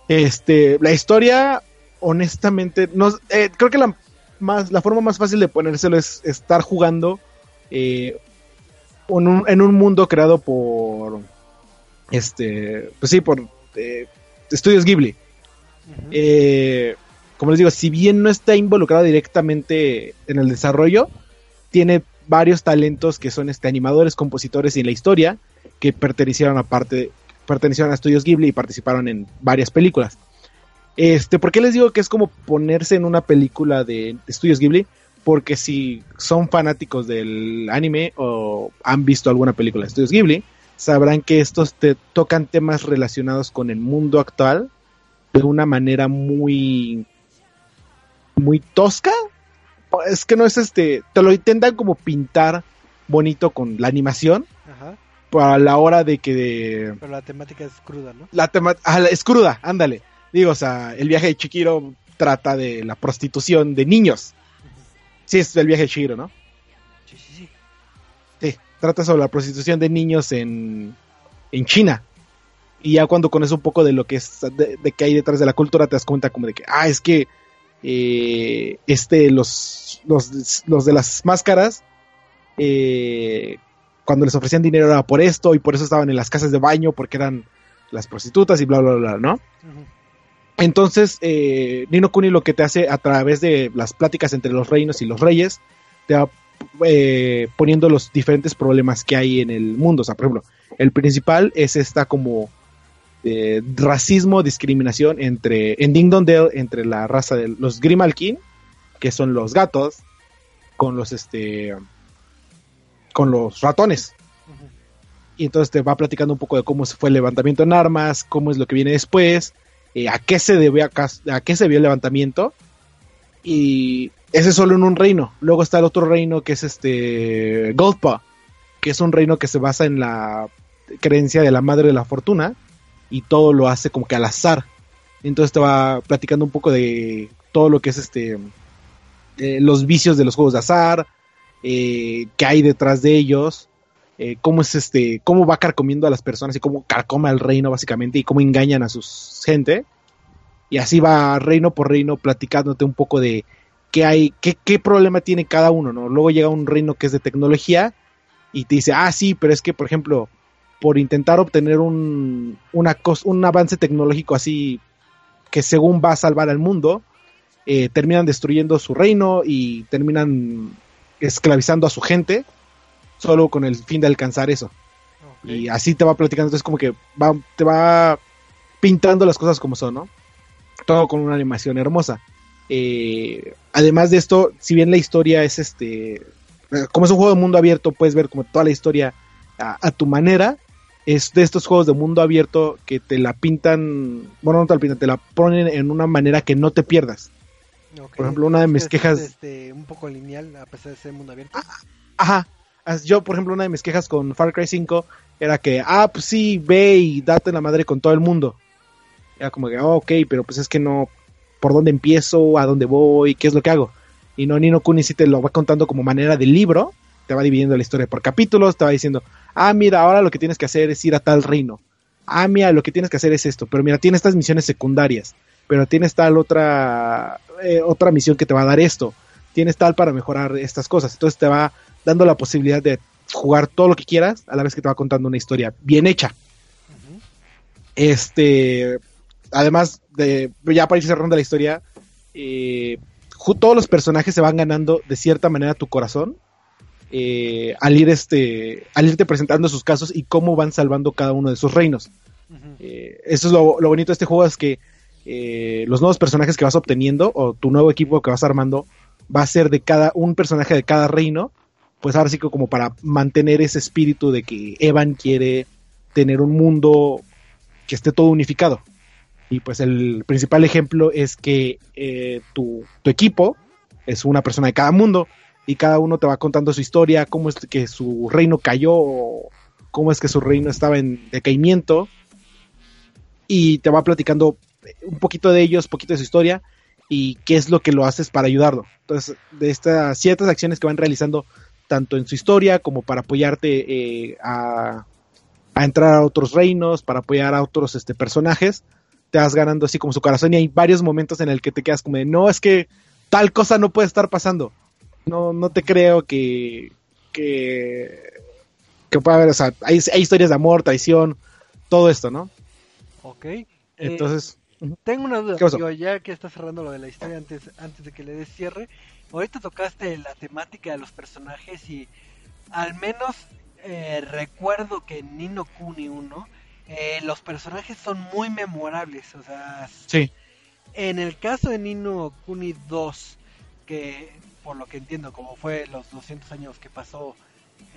S6: Este la historia honestamente no eh, creo que la más la forma más fácil de ponérselo es estar jugando eh, en, un, en un mundo creado por este pues sí por eh, estudios Ghibli eh, como les digo, si bien no está involucrado directamente en el desarrollo, tiene varios talentos que son este, animadores, compositores y en la historia que pertenecieron a parte, pertenecieron a Estudios Ghibli y participaron en varias películas. Este, ¿por qué les digo que es como ponerse en una película de Estudios Ghibli? Porque si son fanáticos del anime o han visto alguna película de Estudios Ghibli, sabrán que estos te tocan temas relacionados con el mundo actual de una manera muy muy tosca es que no es este te lo intentan como pintar bonito con la animación
S1: Ajá.
S6: para la hora de que
S1: Pero la temática es cruda, ¿no?
S6: la tema ah, es cruda ándale digo o sea el viaje de Chikiro trata de la prostitución de niños. Sí, es el viaje de Shiro, ¿no?
S1: Sí, sí, sí.
S6: Sí, trata sobre la prostitución de niños en, en China. Y ya cuando conoces un poco de lo que es, de, de que hay detrás de la cultura, te das cuenta como de que, ah, es que eh, este, los, los, los de las máscaras, eh, cuando les ofrecían dinero era por esto y por eso estaban en las casas de baño porque eran las prostitutas y bla, bla, bla, ¿no?
S1: Ujú.
S6: Entonces, eh, Nino Kuni lo que te hace a través de las pláticas entre los reinos y los reyes, te va eh, poniendo los diferentes problemas que hay en el mundo. O sea, por ejemplo, el principal es esta como eh, racismo, discriminación entre, en Ding Dong Dell, entre la raza de los Grimalkin, que son los gatos, con los, este, con los ratones. Y entonces te va platicando un poco de cómo se fue el levantamiento en armas, cómo es lo que viene después, eh, a qué se debe a, qué se vio el levantamiento. Y ese es solo en un reino. Luego está el otro reino que es este Goldpaw, que es un reino que se basa en la creencia de la madre de la fortuna y todo lo hace como que al azar. Entonces te va platicando un poco de todo lo que es este eh, los vicios de los juegos de azar, eh, qué hay detrás de ellos, eh, cómo es este, cómo va carcomiendo a las personas y cómo carcoma al reino básicamente y cómo engañan a su gente. Y así va reino por reino platicándote un poco de qué hay, qué, problema tiene cada uno, ¿no? Luego llega un reino que es de tecnología y te dice, ah, sí, pero es que, por ejemplo, por intentar obtener un, un avance tecnológico así que según va a salvar al mundo, eh, terminan destruyendo su reino y terminan esclavizando a su gente solo con el fin de alcanzar eso. Y así te va platicando, entonces como que va, te va pintando las cosas como son, ¿no? Todo con una animación hermosa. Eh, además de esto, si bien la historia es este, eh, como es un juego de mundo abierto, puedes ver como toda la historia a, a tu manera. Es de estos juegos de mundo abierto que te la pintan, bueno, no te la pintan, te la ponen en una manera que no te pierdas. Por ejemplo, una de mis
S1: Es,
S6: quejas-
S1: Este, un poco lineal, a pesar de ser mundo abierto.
S6: Ajá. Yo, por ejemplo, una de mis quejas con Far Cry 5 era que, ah, pues sí, ve y date la madre con todo el mundo. Era como que, oh, ok, pero pues es que no, ¿por dónde empiezo? ¿A dónde voy? ¿Qué es lo que hago? Y no, Nino Kuni sí te lo va contando como manera de libro, te va dividiendo la historia por capítulos, te va diciendo, ah, mira, ahora lo que tienes que hacer es ir a tal reino. Ah, mira, lo que tienes que hacer es esto, pero mira, tiene estas misiones secundarias, pero tienes tal otra, eh, otra misión que te va a dar esto, tienes tal para mejorar estas cosas. Entonces te va dando la posibilidad de jugar todo lo que quieras a la vez que te va contando una historia bien hecha. Este, además de, ya para ir cerrando la historia, eh, todos los personajes se van ganando de cierta manera tu corazón. eh, al ir este al irte presentando sus casos y cómo van salvando cada uno de sus reinos. Eh, eso es lo, lo bonito de este juego es que eh, los nuevos personajes que vas obteniendo o tu nuevo equipo que vas armando va a ser de cada un personaje de cada reino pues ahora sí que como para mantener ese espíritu de que Evan quiere tener un mundo que esté todo unificado y pues el principal ejemplo es que eh, tu, tu equipo es una persona de cada mundo y cada uno te va contando su historia, cómo es que su reino cayó, cómo es que su reino estaba en decaimiento y te va platicando un poquito de ellos, poquito de su historia y qué es lo que lo haces para ayudarlo. Entonces, de estas ciertas acciones que van realizando tanto en su historia como para apoyarte eh, a, a entrar a otros reinos, para apoyar a otros este, personajes, te vas ganando así como su corazón y hay varios momentos en el que te quedas como de, no, es que tal cosa no puede estar pasando. No, no te creo que, que, que pueda haber, o sea, hay, hay historias de amor, traición, todo esto, ¿no?
S1: Ok. Eh,
S6: Entonces,
S1: tengo una duda, digo, ya que estás cerrando lo de la historia antes, antes de que le des cierre. Ahorita tocaste la temática de los personajes y al menos eh, recuerdo que en Nino Kuni 1 eh, los personajes son muy memorables. O sea,
S6: sí,
S1: en el caso de Nino Kuni 2, que por lo que entiendo, como fue los 200 años que pasó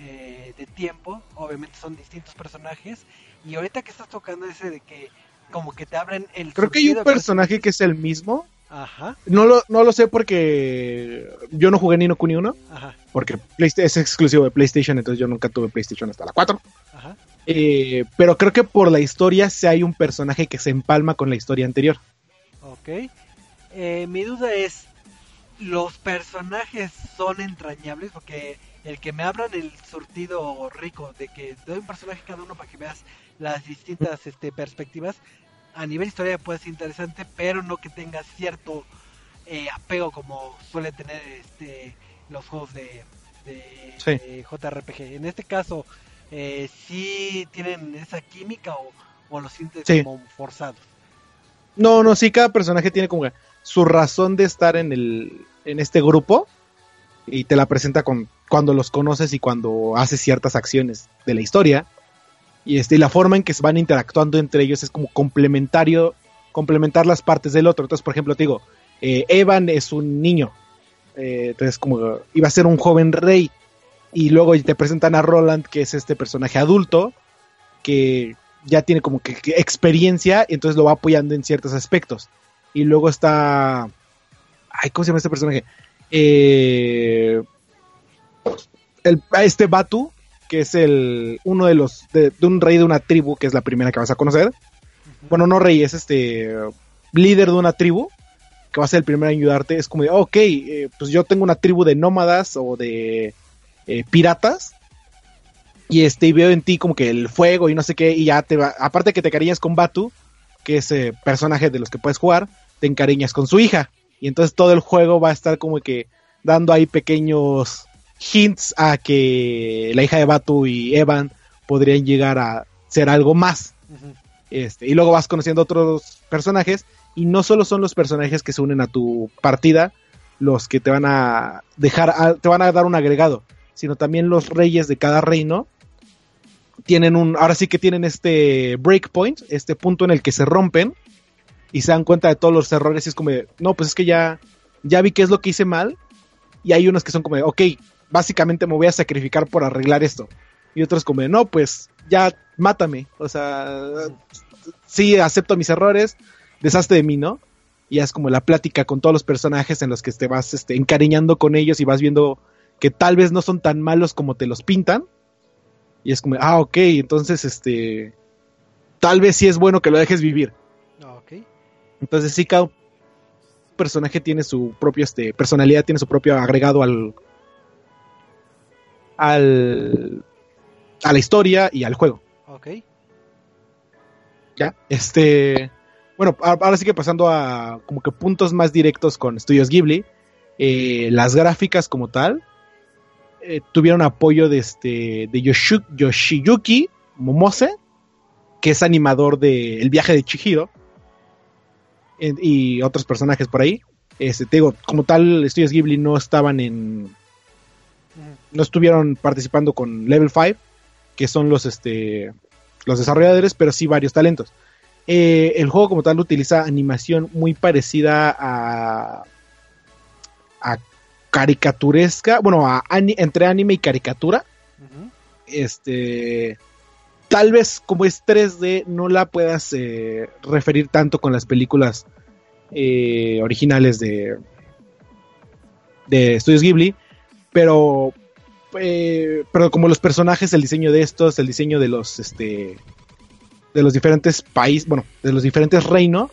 S1: eh, de tiempo, obviamente son distintos personajes. Y ahorita que estás tocando ese de que como que te abren el...
S6: creo que hay un personaje que es el mismo.
S1: Ajá,
S6: No lo, no lo sé porque yo no jugué Nino Kuni 1,
S1: ajá,
S6: porque es exclusivo de PlayStation, entonces yo nunca tuve PlayStation hasta la 4.
S1: ajá.
S6: Eh, pero creo que por la historia sí hay un personaje que se empalma con la historia anterior.
S1: Ok. eh, mi duda es, ¿los personajes son entrañables? Porque el que me abran el surtido rico de que doy un personaje cada uno para que veas las distintas este, perspectivas, a nivel historia puede ser interesante, pero no que tenga cierto eh, apego como suele tener este, los juegos de, de, JRPG. En este caso, eh, ¿sí tienen esa química o, o lo sientes como forzados?
S6: No, no, sí, cada personaje tiene como su razón de estar en, el, en este grupo y te la presenta con cuando los conoces y cuando haces ciertas acciones de la historia. Y, este, la forma en que se van interactuando entre ellos es como complementario, complementar las partes del otro. Entonces, por ejemplo, te digo, eh, Evan es un niño, eh, entonces como iba a ser un joven rey. Y luego te presentan a Roland, que es este personaje adulto, que ya tiene como que, experiencia, y entonces lo va apoyando en ciertos aspectos. Y luego está... Ay, ¿cómo se llama este personaje? Eh, el, este Batu, que es el uno de los de, un rey de una tribu, que es la primera que vas a conocer. Bueno, no rey, es este líder de una tribu, que va a ser el primero en ayudarte. Es como de, ok, eh, pues yo tengo una tribu de nómadas o de eh, piratas. Y este, y veo en ti como que el fuego y no sé qué, y ya te va, aparte que te cariñas con Batu, que es eh, personaje de los que puedes jugar, te encariñas con su hija. Y entonces todo el juego va a estar como que dando ahí pequeños hints a que la hija de Batu y Evan podrían llegar a ser algo más. este, y luego vas conociendo otros personajes y no solo son los personajes que se unen a tu partida los que te van a dejar, te van a dar un agregado, sino también los reyes de cada reino tienen un, ahora sí que tienen este breakpoint, este punto en el que se rompen y se dan cuenta de todos los errores y es como, no, pues es que ya, ya vi qué es lo que hice mal y hay unos que son como, ok, básicamente me voy a sacrificar por arreglar esto. Y otros como, no, pues ya mátame. O sea, sí, acepto mis errores, deshazte de mí, ¿no? Y es como la plática con todos los personajes en los que te vas este, encariñando con ellos y vas viendo que tal vez no son tan malos como te los pintan. Y es como, ah, ok, entonces este, tal vez sí es bueno que lo dejes vivir. Ah, entonces sí, cada personaje tiene su propia este, personalidad, tiene su propio agregado al, al, a la historia y al juego.
S1: Ok.
S6: Ya, este. Bueno, ahora sí que pasando a como que puntos más directos con Studios Ghibli. Eh, las gráficas como tal eh, tuvieron apoyo de este de Yoshiyuki Momose, que es animador de El viaje de Chihiro y otros personajes por ahí. Este, te digo, como tal, Studios Ghibli no estaban en no estuvieron participando con Level 5, que son los, este, los desarrolladores, pero sí varios talentos. Eh, el juego como tal utiliza animación muy parecida a, a caricaturesca, bueno, a, entre anime y caricatura. Este, tal vez como es 3D no la puedas eh, referir tanto con las películas eh, originales de de Studios Ghibli, pero eh, pero como los personajes, el diseño de estos, el diseño de los, este, de los diferentes países, bueno, de los diferentes reinos,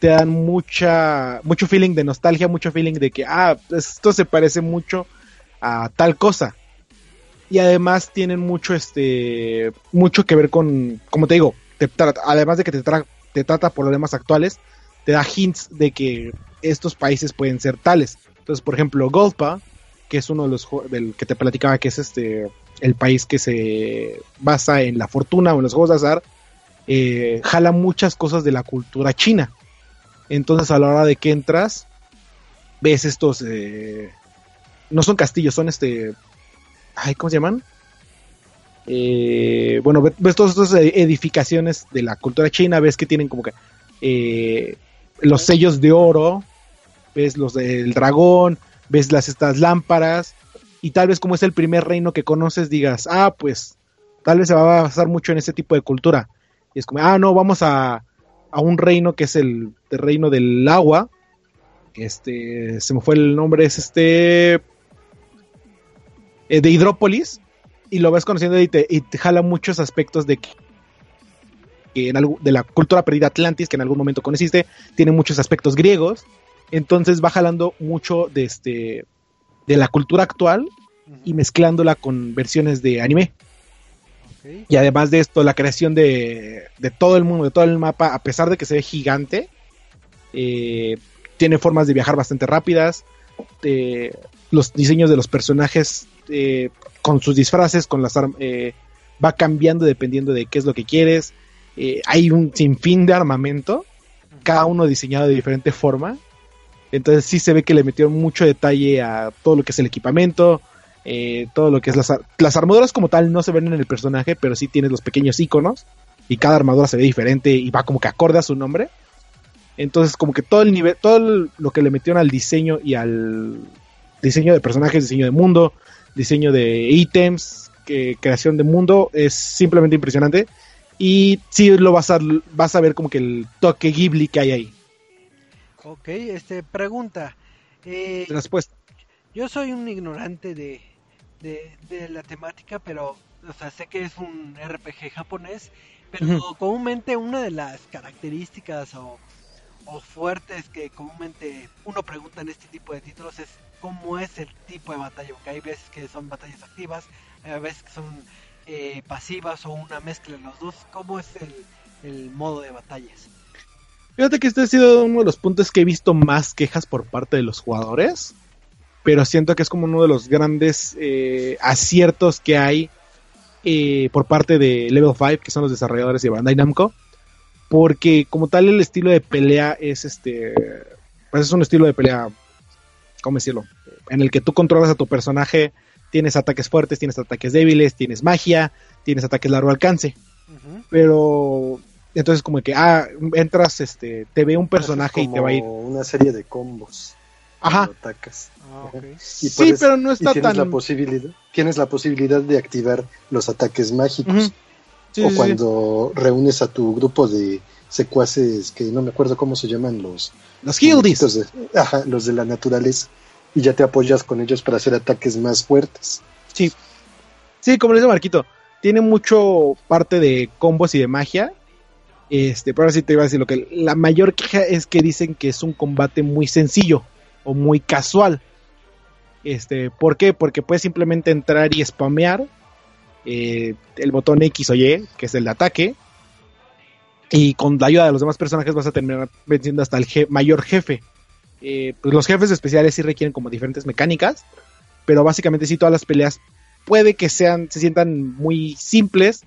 S6: te dan mucha, mucho feeling de nostalgia, mucho feeling de que, ah, esto se parece mucho a tal cosa. Y además tienen mucho, este, mucho que ver con, como te digo, te además de que te, te trata problemas actuales, te da hints de que estos países pueden ser tales. Entonces, por ejemplo, Golpa que es uno de los que te platicaba que es este el país que se basa en la fortuna o en los juegos de azar, eh, jala muchas cosas de la cultura china. Entonces a la hora de que entras, ves estos, eh, no son castillos, son este, ay, ¿cómo se llaman? Eh, bueno, ves todas estas edificaciones de la cultura china, ves que tienen como que los sellos de oro, ves los del dragón, ves las estas lámparas y tal vez como es el primer reino que conoces digas, ah, pues tal vez se va a basar mucho en ese tipo de cultura. Y es como, ah, no, vamos a, a un reino que es el, reino del agua. Este, se me fue el nombre, es este... Eh, de Hidrópolis. Y lo ves conociendo y te, jala muchos aspectos de que en de la cultura perdida Atlantis, que en algún momento conociste, tiene muchos aspectos griegos Entonces va jalando mucho de este de la cultura actual y mezclándola con versiones de anime. Y además de esto, la creación de, de, todo el mundo, de todo el mapa, a pesar de que se ve gigante, eh, tiene formas de viajar bastante rápidas. Eh, los diseños de los personajes eh, con sus disfraces, con las armas, va cambiando dependiendo de qué es lo que quieres. hay un sinfín de armamento, cada uno diseñado de diferente forma. Entonces sí se ve que le metió mucho detalle a todo lo que es el equipamiento, eh, todo lo que es las, las armaduras como tal no se ven en el personaje, pero sí tienes los pequeños iconos y cada armadura se ve diferente y va como que acorde a su nombre. Entonces como que todo el nivel, todo lo que le metieron al diseño y al diseño de personajes, diseño de mundo, diseño de ítems, creación de mundo es simplemente impresionante y sí lo vas a vas a ver como que el toque Ghibli que hay ahí.
S1: Ok, este pregunta. Eh,
S6: Respuesta.
S1: Yo soy un ignorante de, de, la temática, pero o sea, sé que es un RPG japonés, pero comúnmente una de las características o, fuertes que comúnmente uno pregunta en este tipo de títulos es cómo es el tipo de batalla, porque hay veces que son batallas activas, hay veces que son eh, pasivas o una mezcla de los dos, cómo es el, el modo de batallas.
S6: Fíjate que este ha sido uno de los puntos que he visto más quejas por parte de los jugadores pero siento que es como uno de los grandes eh, aciertos que hay eh, por parte de Level 5, que son los desarrolladores de Bandai Namco, porque como tal el estilo de pelea es este, pues es un estilo de pelea, ¿cómo decirlo? En el que tú controlas a tu personaje, tienes ataques fuertes, tienes ataques débiles, tienes magia, tienes ataques largo alcance, pero entonces como que, ah, entras, este, te ve un personaje y te va a ir...
S4: Una serie de combos.
S6: Ajá.
S4: Atacas.
S6: Ah, sí, pero no está
S4: tienes
S6: tan...
S4: La posibilidad, tienes la posibilidad de activar los ataques mágicos. o cuando reúnes a tu grupo de secuaces que no me acuerdo cómo se llaman los...
S6: Los Hildies.
S4: Ajá, los de la naturaleza. Y ya te apoyas con ellos para hacer ataques más fuertes.
S6: Sí. Sí, como le dice Marquito, tiene mucho parte de combos y de magia. Este, pero ahora sí te iba a decir lo que la mayor queja es que dicen que es un combate muy sencillo o muy casual. Este, ¿Por qué? Porque puedes simplemente entrar y spamear eh, el botón X o Y, que es el de ataque, y con la ayuda de los demás personajes vas a terminar venciendo hasta el mayor jefe. Eh, pues los jefes especiales sí requieren como diferentes mecánicas, pero básicamente sí todas las peleas puede que sean, se sientan muy simples,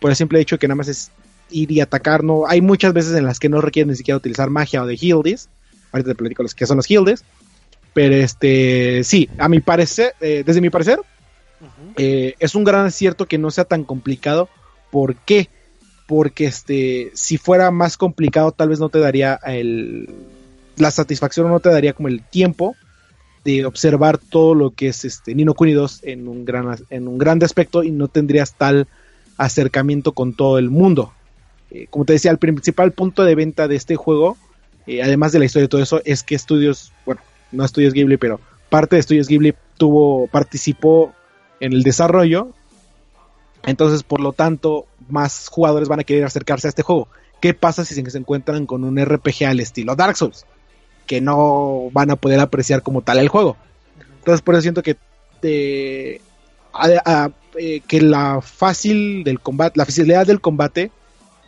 S6: por el simple hecho que nada más es ir y atacar, no, hay muchas veces en las que no requieren ni siquiera utilizar magia o de healdies, ahorita te platico los que son los healdies, pero este, sí, a mi parecer, eh, desde mi parecer, eh, es un gran acierto que no sea tan complicado. ¿Por qué? Porque este, si fuera más complicado, tal vez no te daría el, la satisfacción o no te daría como el tiempo de observar todo lo que es este Nino Kuni 2 en un gran en un grande aspecto y no tendrías tal acercamiento con todo el mundo. Eh, como te decía, el principal punto de venta de este juego, además de la historia y todo eso, es que estudios, bueno, no Estudios Ghibli, pero parte de Estudios Ghibli tuvo, participó en el desarrollo. Entonces, por lo tanto, más jugadores van a querer acercarse a este juego. ¿Qué pasa si se encuentran con un RPG al estilo Dark Souls? Que no van a poder apreciar como tal el juego. Entonces, por eso siento que eh, que la fácil del combate, la facilidad del combate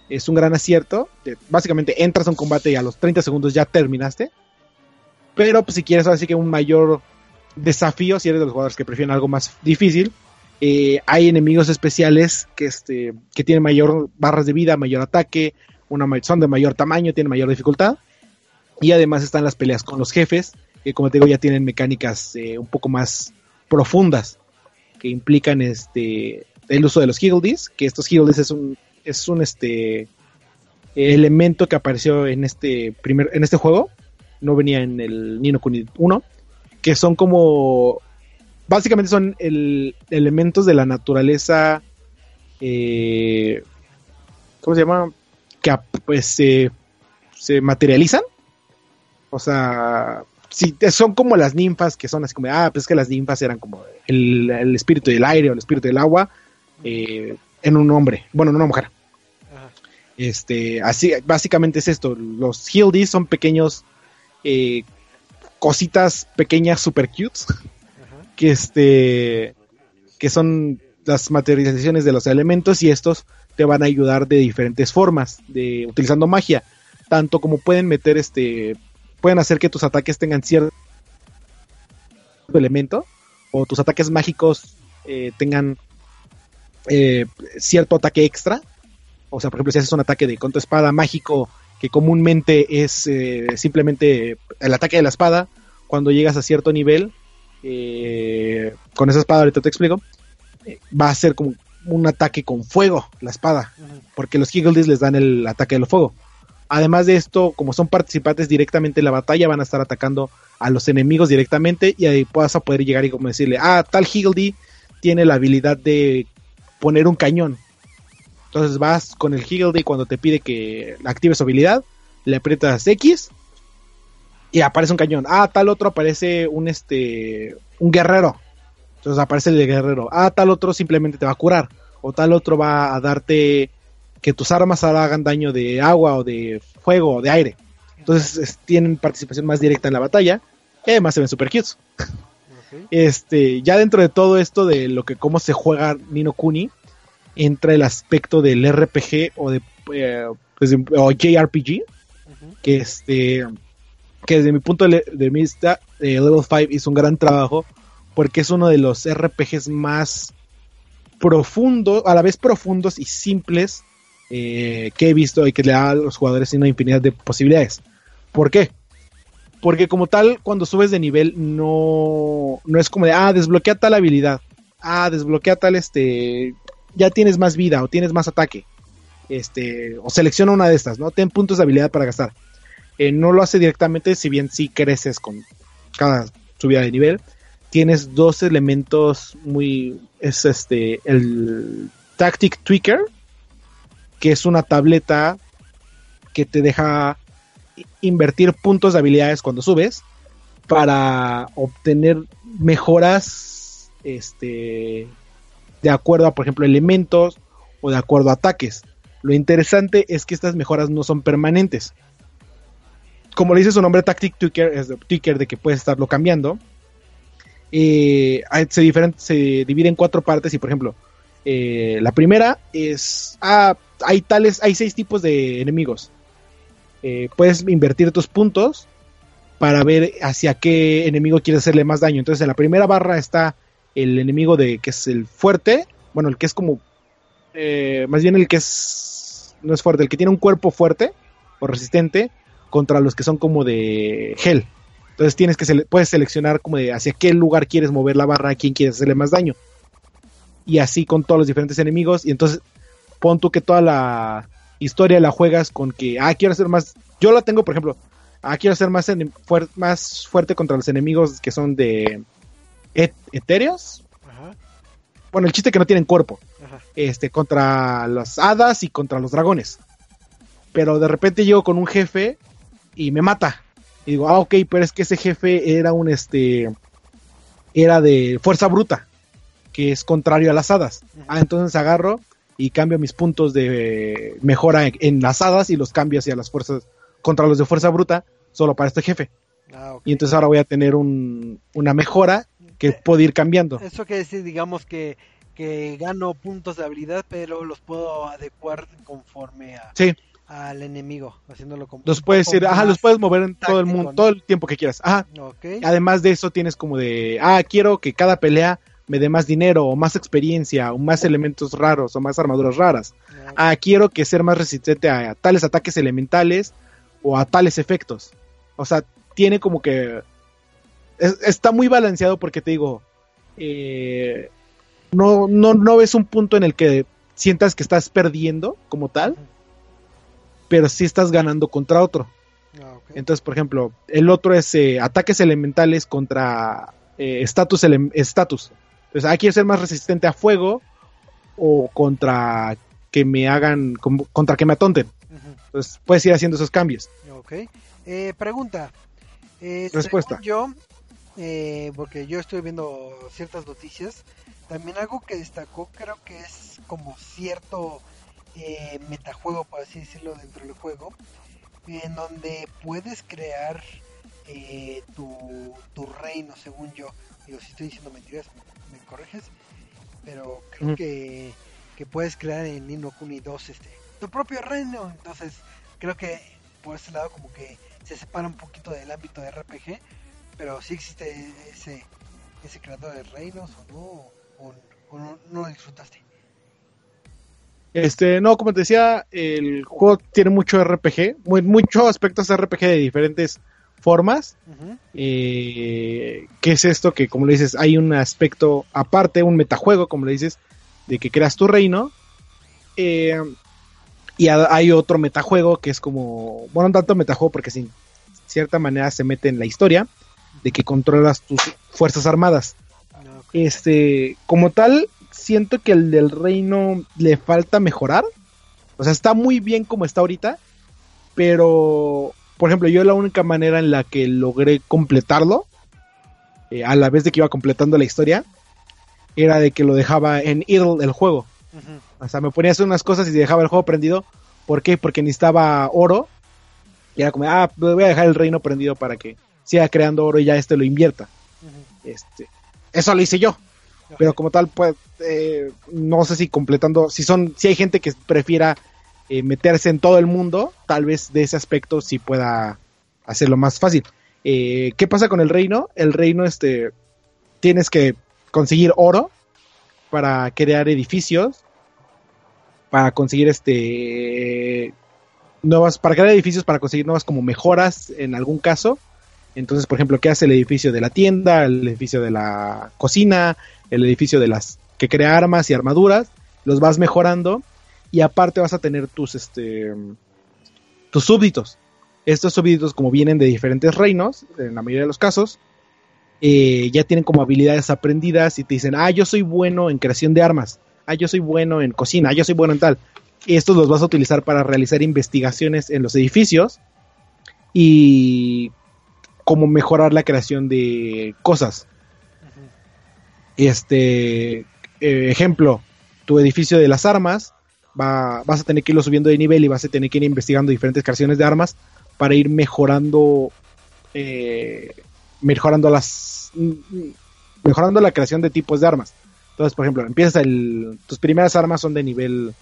S6: es un gran acierto. básicamente entras a un combate y a los 30 segundos ya terminaste. Pero pues, si quieres así que un mayor desafío, si eres de los jugadores que prefieren algo más difícil, eh, hay enemigos especiales que, este, que tienen mayor barras de vida, mayor ataque, son de mayor tamaño, tienen mayor dificultad. Y además están las peleas con los jefes, que como te digo ya tienen mecánicas eh, un poco más profundas, que implican este el uso de los Hildies, que estos Hildies es un, es un este elemento que apareció en este primer, en este juego, no venía en el Nino Kuni 1, que son como, básicamente son el, elementos de la naturaleza, eh, ¿cómo se llama? Que pues se, materializan. O sea, si son como las ninfas que son así como, ah, pues es que las ninfas eran como el, espíritu del aire o el espíritu del agua eh, en un hombre, bueno, en una mujer. Este, así, básicamente es esto. Los Hildies son pequeños eh, cositas pequeñas super cute que este que son las materializaciones de los elementos y estos te van a ayudar de diferentes formas, de utilizando magia, tanto como pueden meter este pueden hacer que tus ataques tengan cierto elemento o tus ataques mágicos eh, tengan eh, cierto ataque extra. O sea, por ejemplo, si haces un ataque de contra espada mágico que comúnmente es eh, simplemente el ataque de la espada, cuando llegas a cierto nivel, con esa espada, ahorita te explico, va a ser como un ataque con fuego, la espada, porque los Higgledies les dan el ataque del fuego. Además de esto, como son participantes directamente en la batalla, van a estar atacando a los enemigos directamente y ahí vas a poder llegar y como decirle, ah, tal Higgledy tiene la habilidad de poner un cañón. Entonces vas con el Higgledy cuando te pide que active su habilidad, le aprietas X y aparece un cañón. Ah, tal otro aparece un este un guerrero. Entonces aparece el guerrero. Ah, tal otro simplemente te va a curar o tal otro va a darte que tus armas hagan daño de agua o de fuego o de aire. Entonces tienen participación más directa en la batalla y además se ven super cute. Este, ya dentro de todo esto de lo que cómo se juega Nino Kuni, entra el aspecto del RPG o de eh, pues, o JRPG, que este que desde mi punto de, vista eh, Level 5 hizo un gran trabajo porque es uno de los RPGs más profundos, a la vez profundos y simples eh, que he visto y que le da a los jugadores una infinidad de posibilidades. ¿Por qué? Porque como tal, cuando subes de nivel, no, no es como de, ah, desbloquea tal habilidad, ah, desbloquea tal, este, ya tienes más vida o tienes más ataque, este, o selecciona una de estas, ¿no? Ten puntos de habilidad para gastar. Eh, no lo hace directamente, si bien sí creces con cada subida de nivel. Tienes dos elementos muy, es este, el Tactic Tweaker, que es una tableta que te deja invertir puntos de habilidades cuando subes para obtener mejoras este de acuerdo a por ejemplo elementos o de acuerdo a ataques. Lo interesante es que estas mejoras no son permanentes. Como le dice su nombre Tactic Tweaker, es de, que puedes estarlo cambiando. Eh, se, se divide en cuatro partes y por ejemplo eh, la primera es, ah, hay tales, hay seis tipos de enemigos. Eh, puedes invertir tus puntos para ver hacia qué enemigo quieres hacerle más daño. Entonces en la primera barra está el enemigo de que es el fuerte, bueno, el que es como, eh, más bien el que es, no es fuerte, el que tiene un cuerpo fuerte o resistente contra los que son como de gel. Entonces tienes que puedes seleccionar como de hacia qué lugar quieres mover la barra, a quién quieres hacerle más daño y así con todos los diferentes enemigos. Y entonces pon tú que toda la historia la juegas con que, ah, quiero hacer más. Yo la tengo, por ejemplo, ah, quiero hacer más, más fuerte contra los enemigos que son de etéreos. Bueno, el chiste que no tienen cuerpo. Este, contra las hadas y contra los dragones. Pero de repente llego con un jefe y me mata. Y digo, ah, ok, pero es que ese jefe era un este. Era de fuerza bruta que es contrario a las hadas. Ah, entonces agarro y cambio mis puntos de mejora en, las hadas y los cambio hacia las fuerzas, contra los de fuerza bruta, solo para este jefe. Ah, y entonces ahora voy a tener un, una mejora que eh, puedo ir cambiando.
S1: Eso quiere decir, digamos, que, que gano puntos de habilidad, pero los puedo adecuar conforme a, al enemigo, haciéndolo como.
S6: Los puedes ir, ajá, los puedes mover en todo el mundo, todo el tiempo que quieras. Ajá. Además de eso, tienes como de, ah, quiero que cada pelea me dé más dinero o más experiencia o más elementos raros o más armaduras raras. Ah, quiero que ser más resistente a, tales ataques elementales o a tales efectos. O sea, tiene como que... está muy balanceado porque te digo, eh, no, no, no ves un punto en el que sientas que estás perdiendo como tal, pero sí estás ganando contra otro. Ah, Entonces, por ejemplo, el otro es eh, ataques elementales contra estatus eh, estatus. Entonces, ah, quiero ser más resistente a fuego o contra que me hagan, contra que me atonten. Entonces, puedes ir haciendo esos cambios.
S1: Ok. Eh, pregunta.
S6: Eh, Respuesta.
S1: Yo, eh, porque yo estoy viendo ciertas noticias, también algo que destacó creo que es como cierto eh, metajuego, por así decirlo, dentro del juego, en donde puedes crear eh, tu, tu reino, según yo. Digo, si estoy diciendo mentiras, me, corriges. Pero creo que, que puedes crear en Nino Kuni 2 este, tu propio reino. Entonces, creo que por ese lado como que se separa un poquito del ámbito de RPG. Pero sí existe ese, ese creador de reinos o no, o, no, no lo disfrutaste.
S6: Este, no, como te decía, el juego tiene mucho RPG, muy, muchos aspectos de RPG de diferentes formas. Eh, ¿Qué es esto? Que como le dices, hay un aspecto aparte, un metajuego, como le dices, de que creas tu reino. Eh, y hay otro metajuego que es como, bueno, no tanto metajuego porque sin cierta manera se mete en la historia de que controlas tus fuerzas armadas. Ah, este, como tal, siento que el del reino le falta mejorar. O sea, está muy bien como está ahorita, pero por ejemplo, yo la única manera en la que logré completarlo, eh, a la vez de que iba completando la historia, era de que lo dejaba en idle el juego. O sea, me ponía a hacer unas cosas y dejaba el juego prendido. ¿Por qué? Porque necesitaba oro. Y era como, ah, pues voy a dejar el reino prendido para que siga creando oro y ya este lo invierta. este, eso lo hice yo. Pero como tal, pues, eh, no sé si completando, si son, si hay gente que prefiera eh, meterse en todo el mundo, tal vez de ese aspecto sí pueda hacerlo más fácil. Eh, ¿Qué pasa con el reino? El reino, este, tienes que conseguir oro para crear edificios, para conseguir este nuevas, para crear edificios, para conseguir nuevas como mejoras en algún caso. Entonces, por ejemplo, ¿qué hace el edificio de la tienda, el edificio de la cocina, el edificio de las que crea armas y armaduras? Los vas mejorando y aparte vas a tener tus este tus súbditos. Estos súbditos como vienen de diferentes reinos, en la mayoría de los casos, eh, ya tienen como habilidades aprendidas y te dicen, ah, yo soy bueno en creación de armas, ah, yo soy bueno en cocina, ah, yo soy bueno en tal. Estos los vas a utilizar para realizar investigaciones en los edificios y como mejorar la creación de cosas. Este, eh, ejemplo, tu edificio de las armas vas a tener que irlo subiendo de nivel y vas a tener que ir investigando diferentes creaciones de armas para ir mejorando eh, mejorando las mejorando la creación de tipos de armas. Entonces, por ejemplo, empiezas el tus primeras armas son de nivel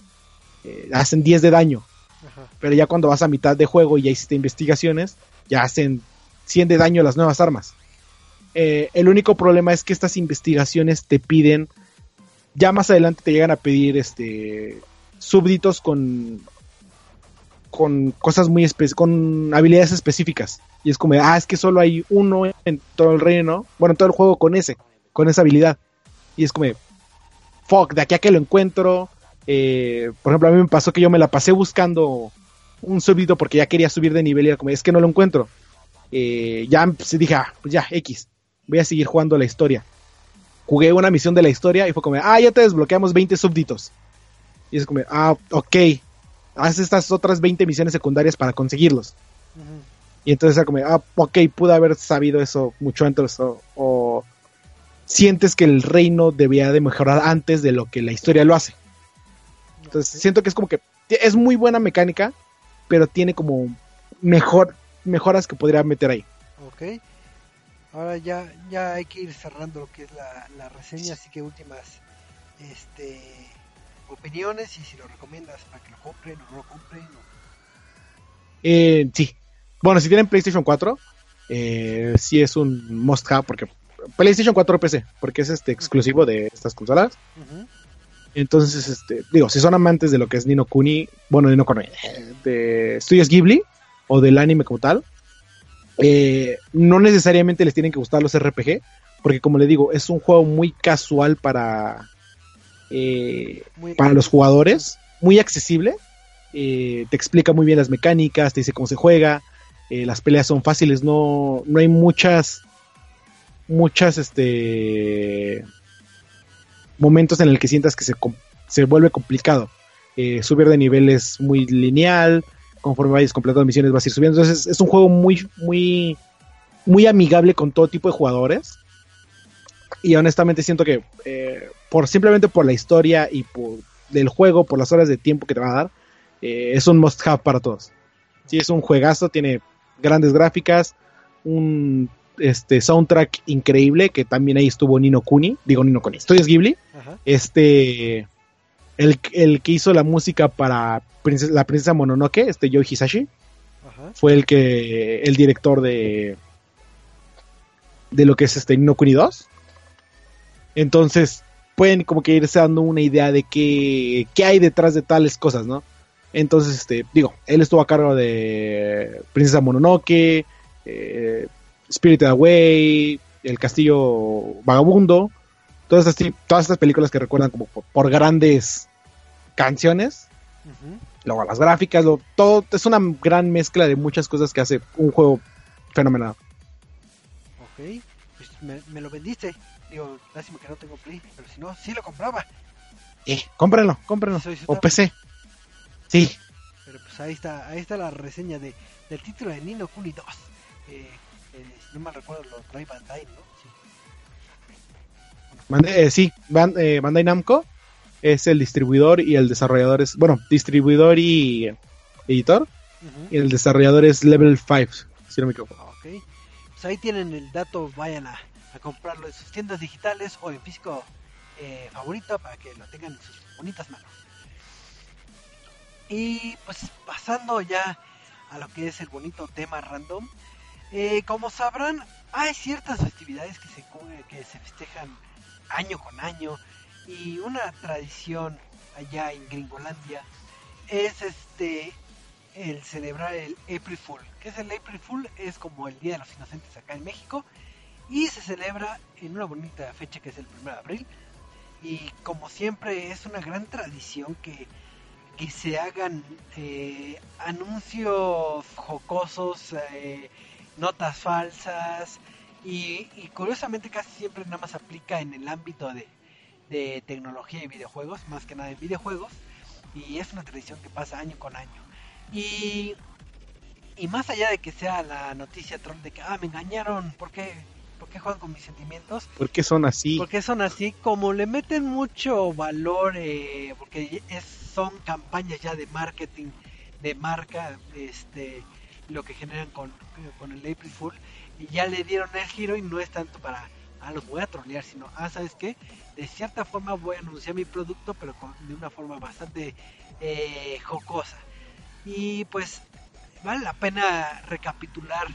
S6: eh, hacen 10 de daño. Pero ya cuando vas a mitad de juego y ya hiciste investigaciones, ya hacen 100 de daño las nuevas armas. Eh, el único problema es que estas investigaciones te piden ya más adelante te llegan a pedir este súbditos con con cosas muy con habilidades específicas. Y es como ah es que solo hay uno en todo el reino bueno en todo el juego con ese con esa habilidad y es como fuck de aquí a que lo encuentro eh, por ejemplo a mí me pasó que yo me la pasé buscando un súbdito porque ya quería subir de nivel y era como es que no lo encuentro eh, ya se dije ah, pues ya x voy a seguir jugando la historia jugué una misión de la historia y fue como ah ya te desbloqueamos 20 súbditos y es como, ah, ok, haz estas otras 20 misiones secundarias para conseguirlos. Y entonces es como, ah, ok, pude haber sabido eso mucho antes. O, sientes que el reino debía de mejorar antes de lo que la historia lo hace. Entonces siento que es como que es muy buena mecánica, pero tiene como mejor mejoras que podría meter ahí.
S1: Ok. Ahora ya, ya hay que ir cerrando lo que es la, la reseña, así que últimas este opiniones y si lo recomiendas para que lo compren o no lo compren.
S6: Eh, sí. Bueno, si tienen PlayStation 4, eh, sí es un must have porque PlayStation 4 PC, porque es este exclusivo de estas consolas. Entonces, este, digo, si son amantes de lo que es Nino Kuni, bueno, Nino Kuni, de Studios Ghibli o del anime como tal, eh, no necesariamente les tienen que gustar los RPG, porque como le digo, es un juego muy casual para eh, para los jugadores, muy accesible. Eh, te explica muy bien las mecánicas, te dice cómo se juega, las peleas son fáciles, no, no hay muchas, muchas, este, momentos en el que sientas que se, se vuelve complicado. subir de nivel es muy lineal, conforme vayas completando misiones vas a ir subiendo. Entonces es un juego muy, muy, muy amigable con todo tipo de jugadores. Y honestamente siento que por simplemente por la historia y por del juego, por las horas de tiempo que te va a dar, eh, es un must have para todos. Si es un juegazo, tiene grandes gráficas, un este soundtrack increíble que también ahí estuvo Nino Kuni, digo Nino Kuni, Studios Ghibli,
S1: Ajá.
S6: este el, el que hizo la música para Princes- la princesa Mononoke, este Yoji Hisashi,
S1: Ajá.
S6: fue el que el director de de lo que es este Nino Kuni 2. Entonces, pueden como que irse dando una idea de qué, qué hay detrás de tales cosas, ¿no? Entonces, este, digo, él estuvo a cargo de Princesa Mononoke, eh, Spirited Away, El Castillo Vagabundo, todas estas, todas estas películas que recuerdan como por, por grandes canciones, luego las gráficas, lo- todo es una gran mezcla de muchas cosas que hace un juego fenomenal.
S1: Ok. Pues me, me lo vendiste. Digo, lástima que no tengo Play, pero si no, sí lo compraba.
S6: Eh, cómprenlo, cómprenlo. O PC. Sí,
S1: Pero pues ahí está, ahí está la reseña de, del título de Nino Kuni 2. Eh, eh, si no me recuerdo, lo trae Bandai, ¿no? Sí.
S6: Bandai, eh, sí, eh, Bandai Namco es el distribuidor y el desarrollador es, bueno, distribuidor y editor, y el desarrollador es Level 5, si no me equivoco.
S1: Ok. Pues ahí tienen el dato, vayan a, a comprarlo en sus tiendas digitales o en físico eh, favorito para que lo tengan en sus bonitas manos. Y pues pasando ya a lo que es el bonito tema random, eh, como sabrán, hay ciertas festividades que se, que se festejan año con año y una tradición allá en Gringolandia es este el celebrar el April Fool. ¿Qué es el April Fool? Es como el Día de los Inocentes acá en México y se celebra en una bonita fecha que es el 1 de abril. Y como siempre es una gran tradición que, que se hagan eh, anuncios jocosos, eh, notas falsas y, y curiosamente casi siempre nada más aplica en el ámbito de, de tecnología y videojuegos, más que nada en videojuegos. Y es una tradición que pasa año con año. Y, y más allá de que sea la noticia troll de que, ah, me engañaron, ¿por qué, ¿por qué juegan con mis sentimientos?
S6: ¿Por qué son así?
S1: Porque son así, como le meten mucho valor, eh, porque es, son campañas ya de marketing, de marca, este lo que generan con, con el April Fool, y ya le dieron el giro y no es tanto para, ah, los voy a trolear, sino, ah, ¿sabes qué? De cierta forma voy a anunciar mi producto, pero de una forma bastante eh, jocosa. Y pues vale la pena recapitular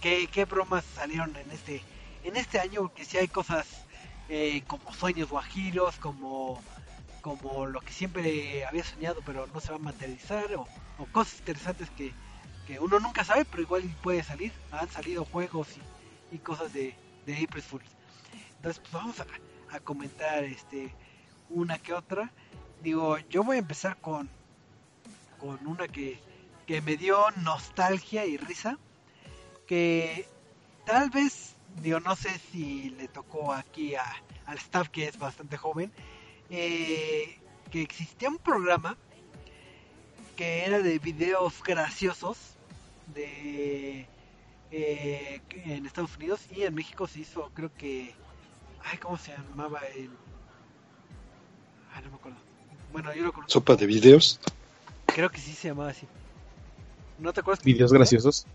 S1: qué, qué bromas salieron en este en este año porque si hay cosas eh, como sueños guajiros como como lo que siempre había soñado pero no se va a materializar o, cosas interesantes que, que uno nunca sabe pero igual puede salir han salido juegos y, y cosas de, de April Fools entonces pues vamos a, a comentar este una que otra. Digo yo voy a empezar con con una que, que me dio nostalgia y risa que tal vez digo no sé si le tocó aquí a, al staff que es bastante joven eh, que existía un programa que era de videos graciosos de eh, en Estados Unidos y en México se hizo creo que ay cómo se llamaba el ah no me acuerdo bueno yo lo conozco
S4: Sopa de videos.
S1: creo que sí se llamaba así no te acuerdas
S6: Videos graciosos.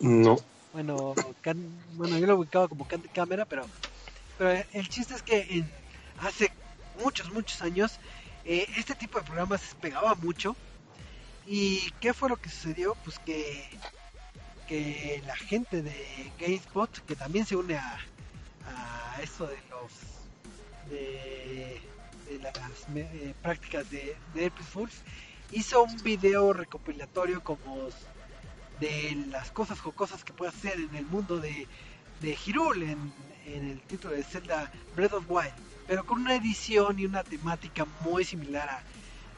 S4: No.
S1: bueno, can- bueno, yo lo ubicaba como can- cámara, pero, pero el chiste es que en- hace muchos, muchos años eh, este tipo de programas pegaba mucho. ¿Y qué fue lo que sucedió? Pues que, que la gente de GameSpot, que también se une a, a eso de los de, las eh, prácticas de, de Fools, hizo un video recopilatorio como de las cosas jocosas que puede hacer en el mundo de, de en el título de Zelda Breath of Wild, pero con una edición y una temática muy similar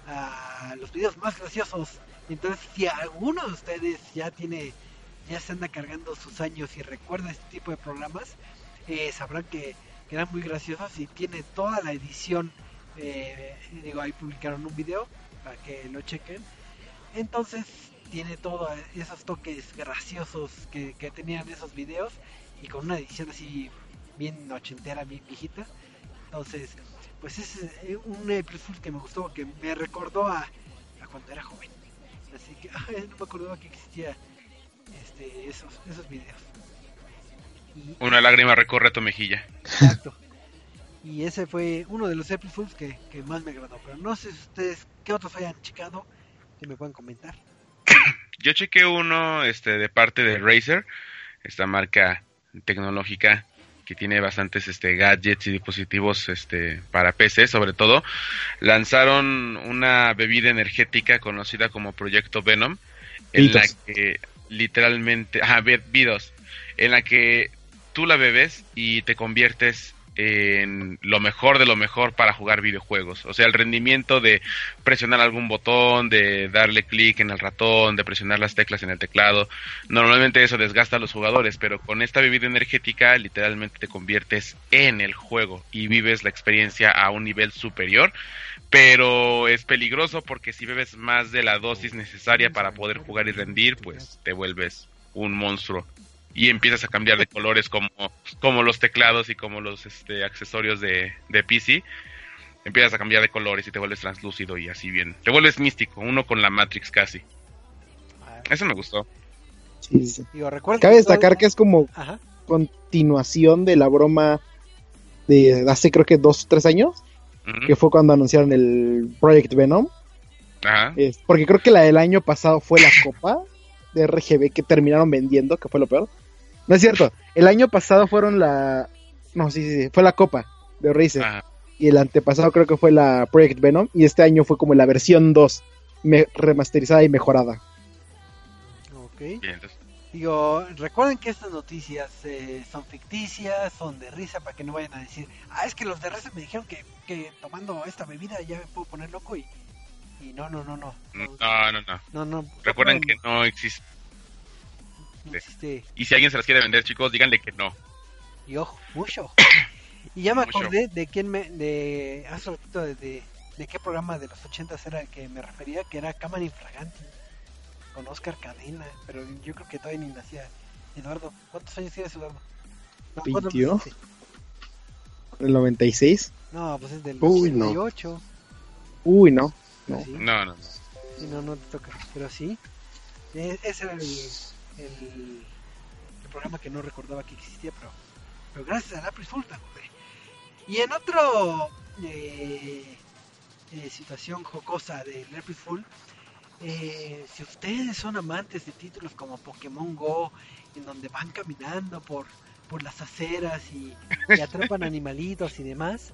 S1: a, a los videos más graciosos. Entonces, si alguno de ustedes ya tiene, ya se anda cargando sus años y recuerda este tipo de programas, eh, sabrán que, eran muy graciosos y tiene toda la edición. eh, digo, ahí publicaron un video para que lo chequen. Entonces, tiene todos esos toques graciosos que, tenían esos videos y con una edición así bien ochentera, bien viejita. Entonces, pues es eh, un Fool que me gustó, que me recordó a, cuando era joven. Así que no me acordaba que existía este, esos, esos videos. Y,
S3: Una lágrima recorre tu mejilla.
S1: exacto. Y ese fue uno de los Fools que, que más me agradó. Pero no sé si ustedes, ¿qué otros hayan checado? Que me puedan comentar.
S3: Yo chequé uno este, de parte de Razer, esta marca tecnológica que tiene bastantes este, gadgets y dispositivos este, para PC, sobre todo. Lanzaron una bebida energética conocida como Proyecto Venom, en la que literalmente, ah, Vi- Vidos, en la que tú la bebes y te conviertes en lo mejor de lo mejor para jugar videojuegos. O sea, el rendimiento de presionar algún botón, de darle clic en el ratón, de presionar las teclas en el teclado. Normalmente eso desgasta a los jugadores, pero con esta bebida energética literalmente te conviertes en el juego y vives la experiencia a un nivel superior. Pero es peligroso porque si bebes más de la dosis necesaria para poder jugar y rendir, pues te vuelves un monstruo y empiezas a cambiar de colores como, como los teclados y como los este, accesorios de, de PC. Empiezas a cambiar de colores y te vuelves translúcido y así bien. Te vuelves místico, uno con la Matrix casi.
S1: Ah,
S3: Eso me gustó.
S6: Sí, sí.
S1: digo,
S6: Cabe
S1: que todo-
S6: destacar que es como
S1: Ajá.
S6: continuación de la broma de hace creo que dos o tres años, que fue cuando anunciaron el Project Venom.
S3: Ajá.
S6: Es- porque creo que la del año pasado fue la copa de RGB que terminaron vendiendo, que fue lo peor. No es cierto, el año pasado fueron la... No, sí, sí, sí, fue la copa de Razer.
S3: Ajá.
S6: Y el antepasado creo que fue la Project Venom. Y este año fue como la versión 2, me- remasterizada y mejorada.
S1: Ok.
S3: Bien, entonces,
S1: Digo, recuerden que estas noticias eh, son ficticias, son de risa, para que no vayan a decir, ah, es que los de risa me dijeron que, que tomando esta bebida ya me puedo poner loco y, y no, no, no, no. No,
S3: no, no, no.
S1: no. no
S3: Recuerden
S1: no,
S3: que no existe.
S1: No existe.
S3: Y si alguien se las quiere vender, chicos, díganle que no.
S1: Y ojo, mucho. Y ya me
S3: Mucho.
S1: acordé de quién me, de, hace ratito de, de, de qué programa de los ochentas era el que me refería, que era Cámara Infraganti, con Oscar Cadena, pero yo creo que todavía ni nacía. Eduardo, ¿cuántos años tienes Eduardo? No, ¿cuántos
S6: 21.
S1: naciste?
S6: El 96.
S1: No, pues es del
S4: Uy, no.
S1: 88.
S6: Uy, no. no.
S1: Sí,
S3: No, no, no.
S1: no, no te toca. Pero sí, e- ese era el, el, el programa que no recordaba que existía, pero, pero gracias Fool me acordé. Y en otro eh, eh, situación jocosa del April eh, si ustedes son amantes de títulos como Pokémon Go, en donde van caminando por, por las aceras y, y atrapan animalitos y demás,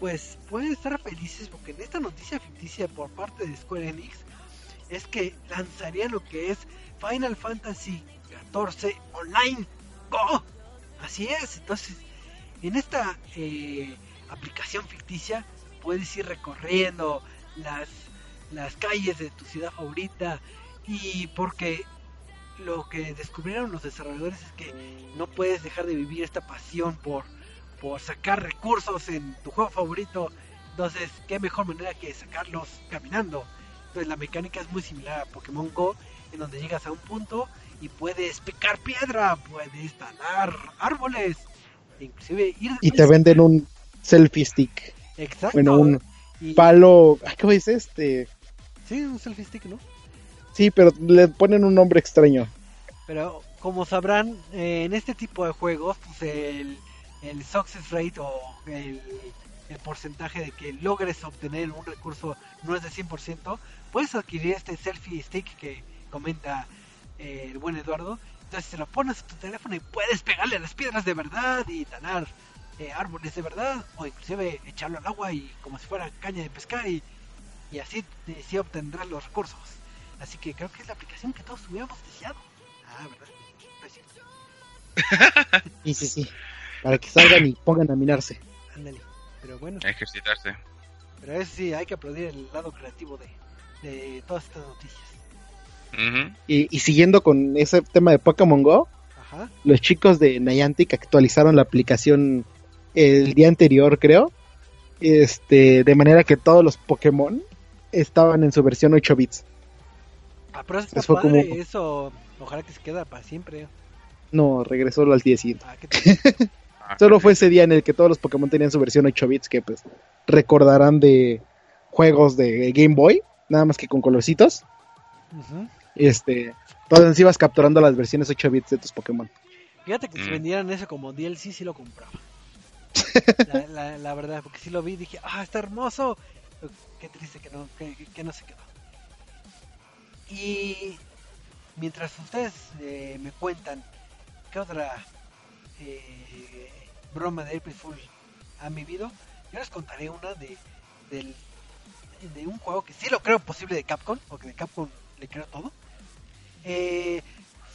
S1: pues pueden estar felices porque en esta noticia ficticia por parte de Square Enix es que lanzaría lo que es Final Fantasy XIV Online Go. Así es, entonces en esta eh, aplicación ficticia puedes ir recorriendo las, las calles de tu ciudad favorita y porque lo que descubrieron los desarrolladores es que no puedes dejar de vivir esta pasión por, por sacar recursos en tu juego favorito. Entonces, qué mejor manera que sacarlos caminando. Entonces, la mecánica es muy similar a Pokémon Go, en donde llegas a un punto y puedes picar piedra, puedes talar árboles, inclusive ir
S6: Y te venden un selfie stick.
S1: Exacto.
S6: Bueno, un
S1: Y-
S6: palo. ¿Cómo dice este?
S1: Sí, un selfie stick, ¿no?
S6: Sí, pero le ponen un nombre extraño.
S1: Pero como sabrán, eh, en este tipo de juegos, pues el, el success rate o el, el porcentaje de que logres obtener un recurso no es de 100%, puedes adquirir este selfie stick que comenta eh, el buen Eduardo. Entonces se lo pones a tu teléfono y puedes pegarle a las piedras de verdad y talar eh, árboles de verdad o inclusive echarlo al agua y como si fuera caña de pescar y, y así eh, sí obtendrás los recursos. Así que creo que es la aplicación que todos hubiéramos deseado. Ah, ¿verdad? No es cierto.
S6: Sí, sí, sí. Para que salgan y pongan a minarse.
S1: Ándale. Pero bueno,
S3: A ejercitarse.
S1: pero eso sí, hay que aplaudir el lado creativo de, de todas estas noticias.
S6: Y, y siguiendo con ese tema de Pokémon Go,
S1: Ajá.
S6: los chicos de Niantic actualizaron la aplicación el día anterior, creo. Este, de manera que todos los Pokémon estaban en su versión 8 bits.
S1: Ah, pero eso está
S6: Eso fue
S1: padre,
S6: como-
S1: eso ojalá que se quede para siempre.
S6: No, regresó al día siguiente.
S1: Ah, ¿qué
S6: Solo fue ese día en el que todos los Pokémon tenían su versión 8 bits, que pues recordarán de juegos de Game Boy, nada más que con colorcitos.
S1: Ujú.
S6: Este, entonces ibas capturando las versiones 8 bits de tus Pokémon.
S1: Fíjate que si
S3: Mm.
S1: vendieran eso como DLC, sí lo compraba. la, la- la verdad, porque sí lo vi y dije, ah, está hermoso. Qué triste que no, que no se quedó. Y mientras ustedes eh, me cuentan qué otra eh, broma de April Fool han vivido, yo les contaré una de, del, de un juego que sí lo creo posible de Capcom, porque de Capcom le creo todo. Eh,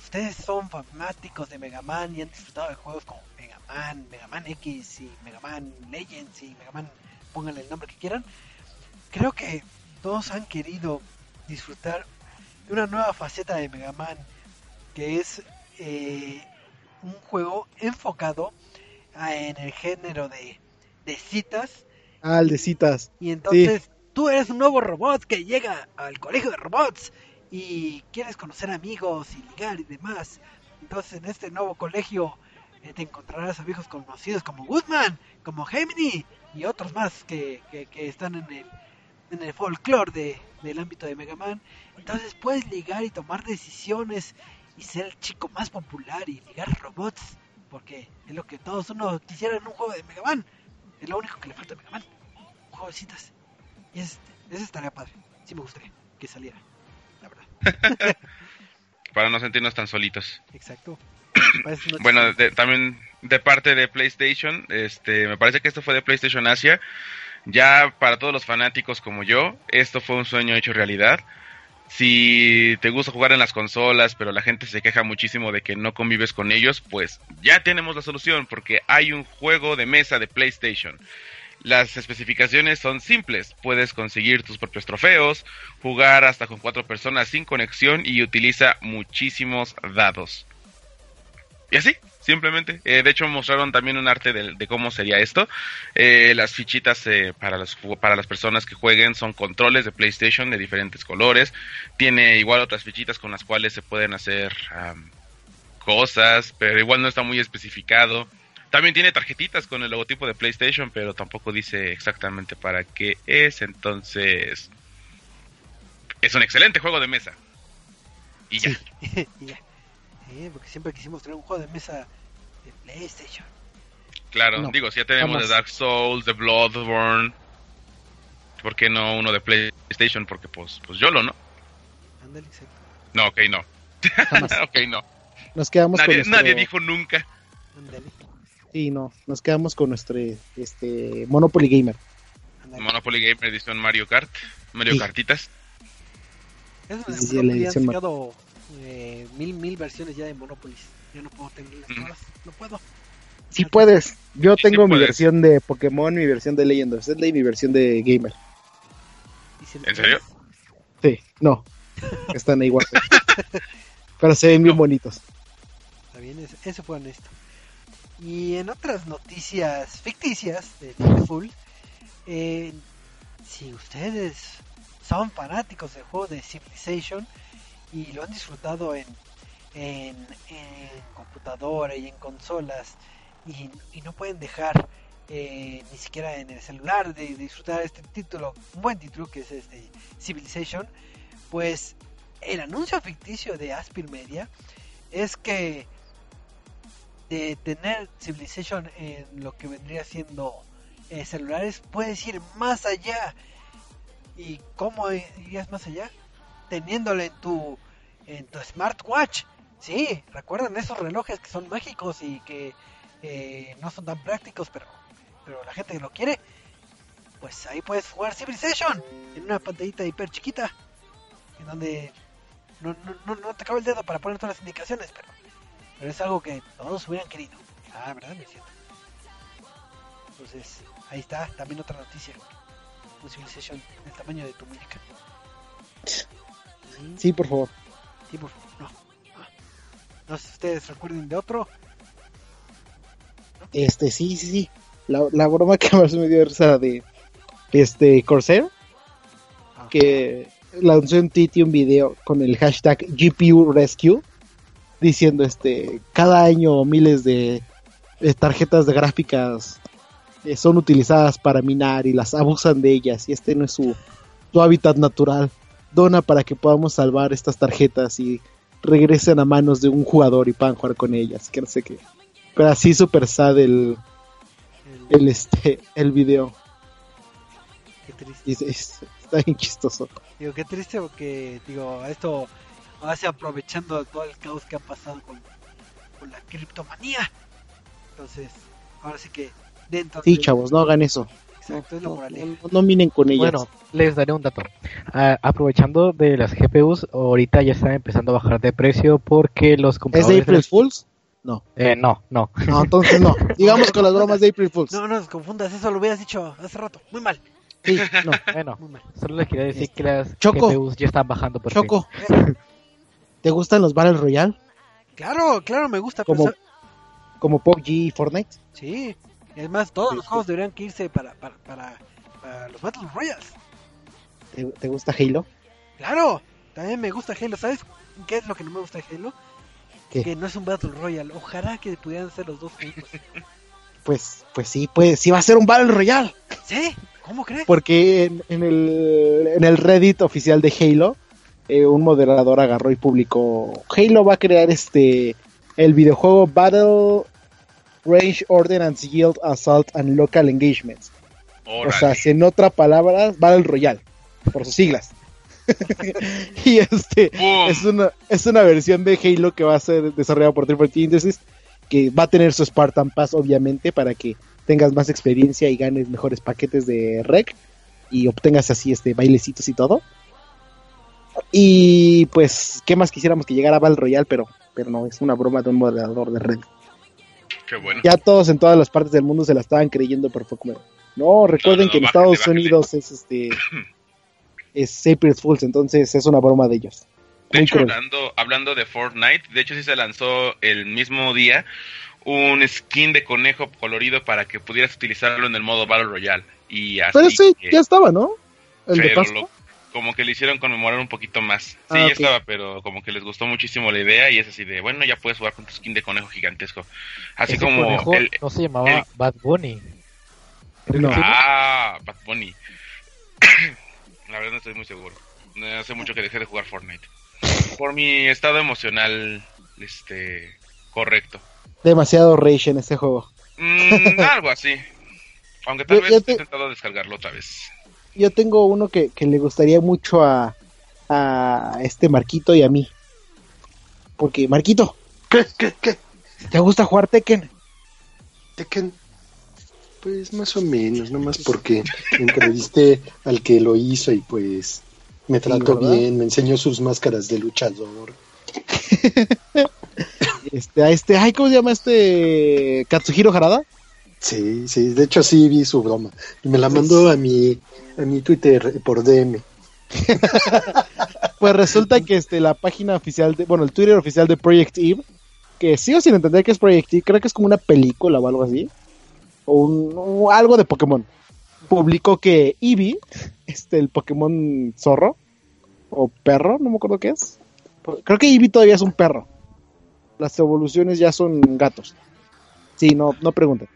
S1: ustedes son fanáticos de Mega Man y han disfrutado de juegos como Mega Man, Mega Man X y Mega Man Legends y Mega Man, pónganle el nombre que quieran. Creo que todos han querido disfrutar de una nueva faceta de Mega Man, que es eh, un juego enfocado a- en el género de, de citas
S6: Ah, el de citas.
S1: y entonces tú eres un nuevo robot que llega al colegio de robots y quieres conocer amigos y ligar y demás. Entonces en este nuevo colegio eh, te encontrarás a viejos conocidos como Guzmán, como Gemini y otros más que, que, están en el, en el folclore de, del ámbito de Mega Man. Entonces puedes ligar y tomar decisiones y ser el chico más popular y ligar robots. Porque es lo que todos uno quisiera en un juego de Mega Man. Es lo único que le falta a Mega Man. Y es, ese estaría padre. Sí me gustaría que saliera.
S3: Para no sentirnos tan solitos.
S1: Exacto.
S3: Bueno, de- también de parte de PlayStation, este, me parece que esto fue de PlayStation Asia. Ya para todos los fanáticos como yo, esto fue un sueño hecho realidad. Si te gusta jugar en las consolas, pero la gente se queja muchísimo de que no convives con ellos, pues ya tenemos la solución porque hay un juego de mesa de PlayStation. Las especificaciones son simples, puedes conseguir tus propios trofeos, jugar hasta con cuatro personas sin conexión y utiliza muchísimos dados. Y así, simplemente. Eh, de hecho, mostraron también un arte de, cómo sería esto. Eh, las fichitas eh, para, para las personas que jueguen son controles de PlayStation de diferentes colores. Tiene igual otras fichitas con las cuales se pueden hacer cosas, pero igual no está muy especificado. También tiene tarjetitas con el logotipo de PlayStation, pero tampoco dice exactamente para qué es. Entonces, es un excelente juego de mesa. Y ya.
S1: Y ya. Sí, porque siempre quisimos tener un juego de mesa de PlayStation.
S3: Claro,
S6: No,
S3: digo, si ya tenemos de Dark Souls, de Bloodborne, ¿por qué no uno de PlayStation? Porque pues, pues YOLO, ¿no?
S1: Ándale, exacto.
S3: No, ok, no. Ok, no.
S6: Nos quedamos con
S3: Nadie,
S6: nuestro...
S3: nadie dijo nunca.
S1: Ándale.
S6: Sí, no. Nos quedamos con nuestro este, Monopoly Gamer.
S3: Monopoly Gamer edición Mario Kart, Mario
S6: Sí.
S3: Kartitas.
S1: Es
S6: Sí,
S1: una
S6: sí, la
S1: Monopoly han sacado eh, mil, mil versiones ya de Monopolis. Yo no puedo tenerlas
S3: Ujú.
S1: todas. No puedo.
S6: Sí puedes. Yo
S3: Sí, sí
S6: tengo mi
S3: puedes.
S6: versión de Pokémon, mi versión de Legend of Zelda y mi versión de Gamer.
S1: Si
S3: ¿En serio?
S6: Sí, no. Están igual. Pero se ven bien
S3: No.
S6: bonitos.
S1: Está bien, ese, ese fue honesto. Y en otras noticias ficticias de Full, eh, si ustedes son fanáticos del juego de Civilization y lo han disfrutado en, en, computadora y en consolas y, no pueden dejar eh, ni siquiera en el celular de, disfrutar este título, un buen título que es este Civilization, pues el anuncio ficticio de Aspir Media es que de tener Civilization en lo que vendría siendo eh, celulares puedes ir más allá. Y cómo irías más allá teniéndolo en tu en tu smartwatch. Sí recuerdan esos relojes que son mágicos y que eh, no son tan prácticos pero pero la gente que lo quiere pues ahí puedes jugar Civilization en una pantallita hiper chiquita en donde no, no, no, no te cabe el dedo para poner todas las indicaciones pero pero es algo que todos hubieran querido. Ah, ¿verdad? Me siento. Entonces, ahí está, también otra noticia. Un Civilization del tamaño de tu muñeca. Sí,
S6: Sí, por favor.
S1: sí, por favor, no. No sé si ustedes recuerden de otro.
S6: Este, sí, sí, sí. La, la broma que más me dio risa de este Corsair,
S1: Ah,
S6: que lanzó en Twitter un video con el hashtag GPU Rescue diciendo este cada año miles de, de tarjetas de gráficas eh, son utilizadas para minar y las abusan de ellas y este no es su, su hábitat natural dona para que podamos salvar estas tarjetas y regresen a manos de un jugador y puedan jugar con ellas, que no sé qué. Pero así super sad el, el este el video.
S1: Qué triste.
S6: Y es- es- está bien chistoso.
S1: Digo, qué triste porque, digo, esto hace aprovechando todo el caos que ha pasado con, con la criptomanía. Entonces, ahora sí que dentro
S6: Sí,
S1: de-
S6: chavos, no hagan eso.
S1: Exacto, es la
S6: No,
S1: moraleja.
S6: no, no minen con ellas.
S5: Bueno, les daré un dato. Ah, aprovechando de las GPUs, ahorita ya están empezando a bajar de precio porque los
S6: ¿Es de
S5: compradores...
S6: April Fools? No.
S5: Eh, no, no.
S6: No, entonces no. Digamos con las bromas de April Fools.
S1: No, no nos confundas, eso lo hubieras dicho hace rato. Muy mal,
S6: Sí, no.
S5: Bueno,
S1: muy mal.
S5: solo les quería decir que las
S6: Choco.
S5: GPUs ya están bajando por
S6: Choco, ¿te gustan los Battle Royale?
S1: Claro, claro, me gusta.
S6: Como-
S1: pensar-
S6: Como PUBG y Fortnite.
S1: Sí, es más, todos los
S6: Sí,
S1: juegos deberían que irse para, para, para, para los Battle Royales.
S6: ¿Te, te gusta Halo?
S1: Claro, también me gusta Halo. ¿Sabes qué es lo que no me gusta de Halo?
S6: ¿Qué?
S1: Que no es un Battle Royale. Ojalá que pudieran ser los dos juntos.
S6: Pues, pues sí, pues sí va a ser un Battle Royale.
S1: ¿Sí? ¿Cómo crees?
S6: Porque en, en el, en el Reddit oficial de Halo, eh, un moderador agarró y publicó, Halo va a crear este, el videojuego Battle Range Ordnance Yield Assault and Local Engagements. O sea, si en otra palabra, Battle Royale, por sus siglas. y este es una, es una versión de Halo que va a ser desarrollada por Triple T Industries, que va a tener su Spartan Pass, obviamente, para que tengas más experiencia y ganes mejores paquetes de rec y obtengas así este bailecitos y todo. Y pues, ¿qué más quisiéramos que llegara a Battle Royale? Pero, pero no, es una broma de un moderador de red.
S3: Qué bueno.
S6: Ya todos en todas las partes del mundo se la estaban creyendo, pero fue como, no, recuerden
S3: No, no,
S6: que en
S3: bájale,
S6: Estados
S3: bájale.
S6: Unidos es este es April Fools, entonces es una broma de ellos.
S3: De
S6: Muy
S3: hecho,
S6: cruel.
S3: hablando, hablando de Fortnite, de hecho sí se lanzó el mismo día un skin de conejo colorido para que pudieras utilizarlo en el modo Battle Royale. Y así
S6: Pero sí,
S3: que-
S6: ya estaba, ¿no? El de
S3: pero
S6: Pascua.
S3: lo- como que le hicieron conmemorar un poquito más. Sí,
S6: Ah,
S3: ya estaba, pero como que les gustó muchísimo la idea y es así de, bueno, ya puedes jugar con tu skin de conejo gigantesco. Así
S5: Ese
S3: como
S5: conejo
S3: el...
S5: no se llamaba
S3: el-
S5: Bad Bunny.
S6: No.
S3: Ah, Bad Bunny. la verdad no estoy muy seguro. No hace mucho que dejé de jugar Fortnite. Por mi estado emocional, este, correcto.
S6: Demasiado rage en este juego.
S3: Mm, algo así. Aunque tal
S6: Yo-
S3: vez
S6: yo
S3: he
S6: te-
S3: intentado descargarlo otra vez.
S6: Yo tengo uno que, que le gustaría mucho a, a este Marquito y a mí. Porque, Marquito,
S4: ¿Qué? ¿Qué? ¿Qué?
S6: ¿te gusta jugar Tekken?
S4: Tekken. Pues más o menos, nomás porque entrevisté al que lo hizo y pues me trató bien, me enseñó sus máscaras de luchador.
S6: Este, a este, ay, ¿cómo se llama este? Katsuhiro Harada.
S4: Sí, sí, de hecho sí vi su broma. Y me la mandó a mi, a mi Twitter por DM.
S6: Pues resulta que este, la página oficial de, bueno, el Twitter oficial de Project Eve, que sigo sin entender qué es Project Eve, creo que es como una película o algo así, o, un, o algo de Pokémon, publicó que Eevee, este, el Pokémon zorro, o perro, no me acuerdo qué es, creo que Eevee todavía es un perro, las evoluciones ya son gatos. Sí, no, no pregunten.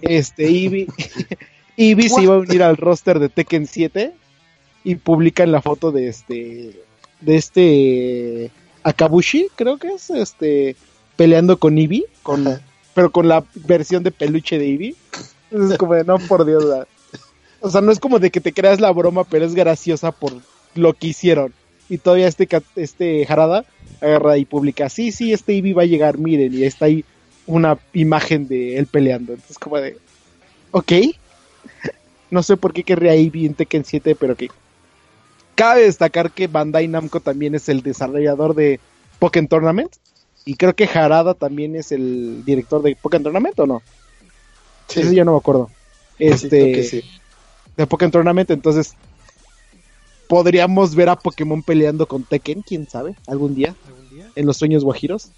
S6: Este, Eevee, Eevee se iba a unir al roster de Tekken 7 y publican la foto de este de este Akabushi, creo que es, este peleando con Eevee, con,
S4: Ajá.
S6: pero con la versión de peluche de Eevee. Es como de, no, por Dios. la- O sea, no es como de que te creas la broma, pero es graciosa por lo que hicieron. Y todavía este, este Harada agarra y publica, sí, sí, este Eevee va a llegar, miren, y está ahí una imagen de él peleando. Entonces, como de, ok. No sé por qué querría Eevee en Tekken 7, pero que cabe destacar que Bandai Namco también es el desarrollador de Pokémon Tournament. Y creo que Harada también es el director de Pokémon Tournament, ¿o no?
S4: Sí,
S6: Eso ya no me acuerdo. Este,
S4: creo que sí.
S6: de Pokémon Tournament, entonces podríamos ver a Pokémon peleando con Tekken, quién sabe, algún día,
S1: ¿Algún día?
S6: en los sueños guajiros.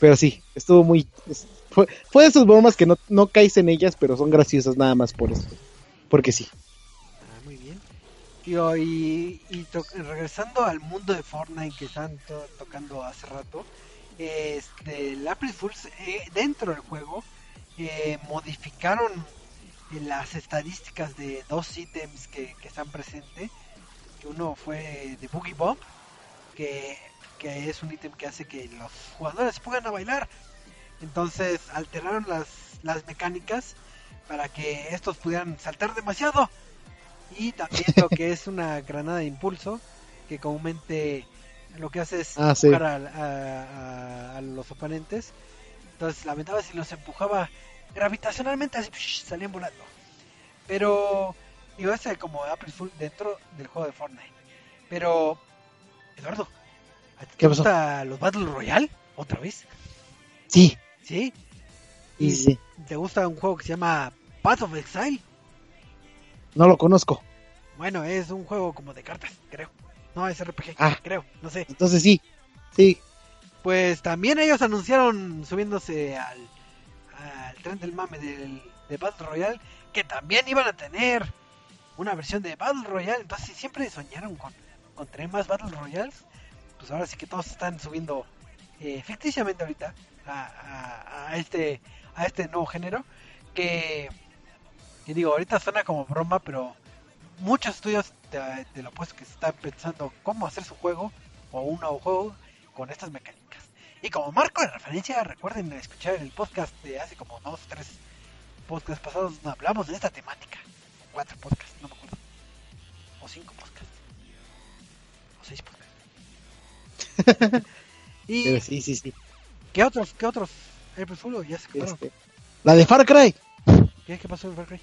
S6: Pero sí, estuvo muy... fue, fue de esas bromas que no, no caes en ellas, pero son graciosas nada más por eso. Porque sí.
S1: Ah, muy bien. Tío, y, regresando al mundo de Fortnite que están to- tocando hace rato, este, el April Fools eh, dentro del juego eh, modificaron eh, las estadísticas de dos ítems que, que están presentes uno fue de Boogie Bomb, que, que es un ítem que hace que los jugadores pongan a bailar. Entonces alteraron las, las mecánicas para que estos pudieran saltar demasiado. Y también lo que es una granada de impulso, que comúnmente lo que hace es
S6: Ah,
S1: empujar a, a- a- a los oponentes. Entonces la ventaja si los empujaba gravitacionalmente, así psh, salían volando. Pero, digo, ese como April Fool dentro del juego de Fortnite. Pero, Eduardo, ¿a ti
S6: ¿Qué
S1: te gusta los Battle Royale? ¿Otra vez?
S6: Sí,
S1: ¿Sí?
S6: sí, sí.
S1: ¿Te gusta un juego que se llama Path of Exile?
S6: No lo conozco.
S1: Bueno, es un juego como de cartas, creo. No, es RPG,
S6: Ah.
S1: creo, no sé.
S6: Entonces sí, sí.
S1: Pues también ellos anunciaron subiéndose al, al tren del mame del, de Battle Royale que también iban a tener una versión de Battle Royale. Entonces, si siempre soñaron con, con tener más Battle Royales, pues ahora sí que todos están subiendo eh, ficticiamente ahorita a, este a este nuevo género que, que digo, ahorita suena como broma, pero muchos estudios te, te lo apuesto que están pensando cómo hacer su juego o un nuevo juego con estas mecánicas. Y como marco de referencia, recuerden escuchar el podcast de hace como dos, tres podcasts pasados hablamos de esta temática. Cuatro podcasts, no me acuerdo. O cinco podcasts. O seis podcasts. y
S6: Pero sí, sí, sí.
S1: ¿qué otros, qué otros? April Fool o ya se?
S6: Este, la de Far Cry.
S1: ¿Qué, ¿Qué pasó en Far Cry?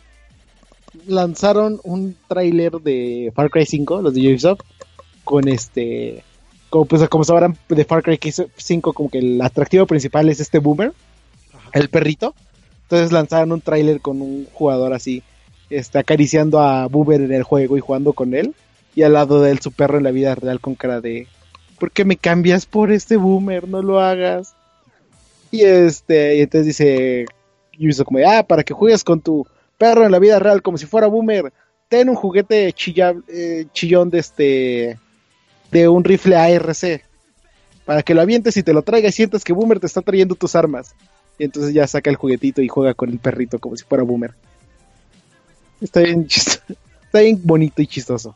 S6: Lanzaron un tráiler de Far Cry 5, los de Ubisoft, con este... Como, pues, como sabrán, de Far Cry 5, como que el atractivo principal es este boomer,
S1: Ajá.
S6: el perrito. Entonces lanzaron un tráiler con un jugador así, este, acariciando a Boomer en el juego y jugando con él. Y al lado de él su perro en la vida real con cara de... ¿Por qué me cambias por este Boomer? No lo hagas. Y este, y entonces dice Ubisoft como, ah, para que juegues con tu perro en la vida real como si fuera Boomer, ten un juguete eh, chillón de este, de un rifle ARC, para que lo avientes y te lo traigas y sientas que Boomer te está trayendo tus armas. Y entonces ya saca el juguetito y juega con el perrito como si fuera Boomer. Está bien chistoso. Está bien bonito y chistoso.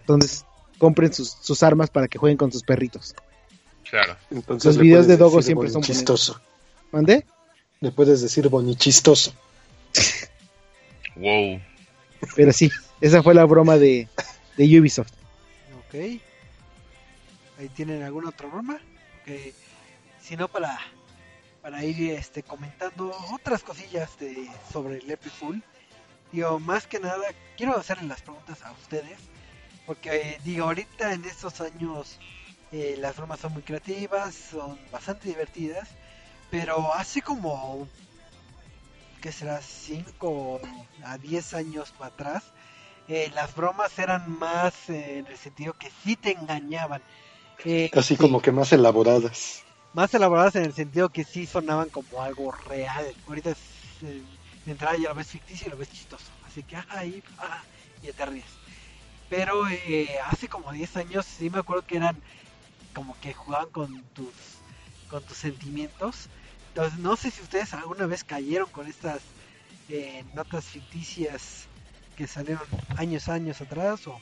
S6: Entonces, compren sus, sus armas para que jueguen con sus perritos.
S3: Claro.
S4: Entonces
S6: Los videos de Dogo siempre son
S4: bonichistoso.
S6: ¿Mande?
S4: Le puedes decir bonichistoso.
S3: Wow.
S6: Pero sí, esa fue la broma de, de Ubisoft.
S1: Ok. Ahí tienen alguna otra broma. Que si no para para ir este comentando otras cosillas de sobre el April Fool. Digo, más que nada quiero hacerle las preguntas a ustedes porque eh, digo, ahorita en estos años eh, las bromas son muy creativas, son bastante divertidas, pero hace como que será 5 a 10 años para atrás eh, las bromas eran más eh, en el sentido que sí te engañaban.
S4: Así como que más elaboradas.
S1: más elaboradas en el sentido que sí sonaban como algo real. Ahorita es, de entrada ya lo ves ficticio y lo ves chistoso. Así que, ah, ahí, ah, y te ríes. Pero eh, hace como 10 años sí me acuerdo que eran como que jugaban con tus, con tus sentimientos. Entonces no sé si ustedes alguna vez cayeron con estas eh, notas ficticias que salieron años, años atrás o,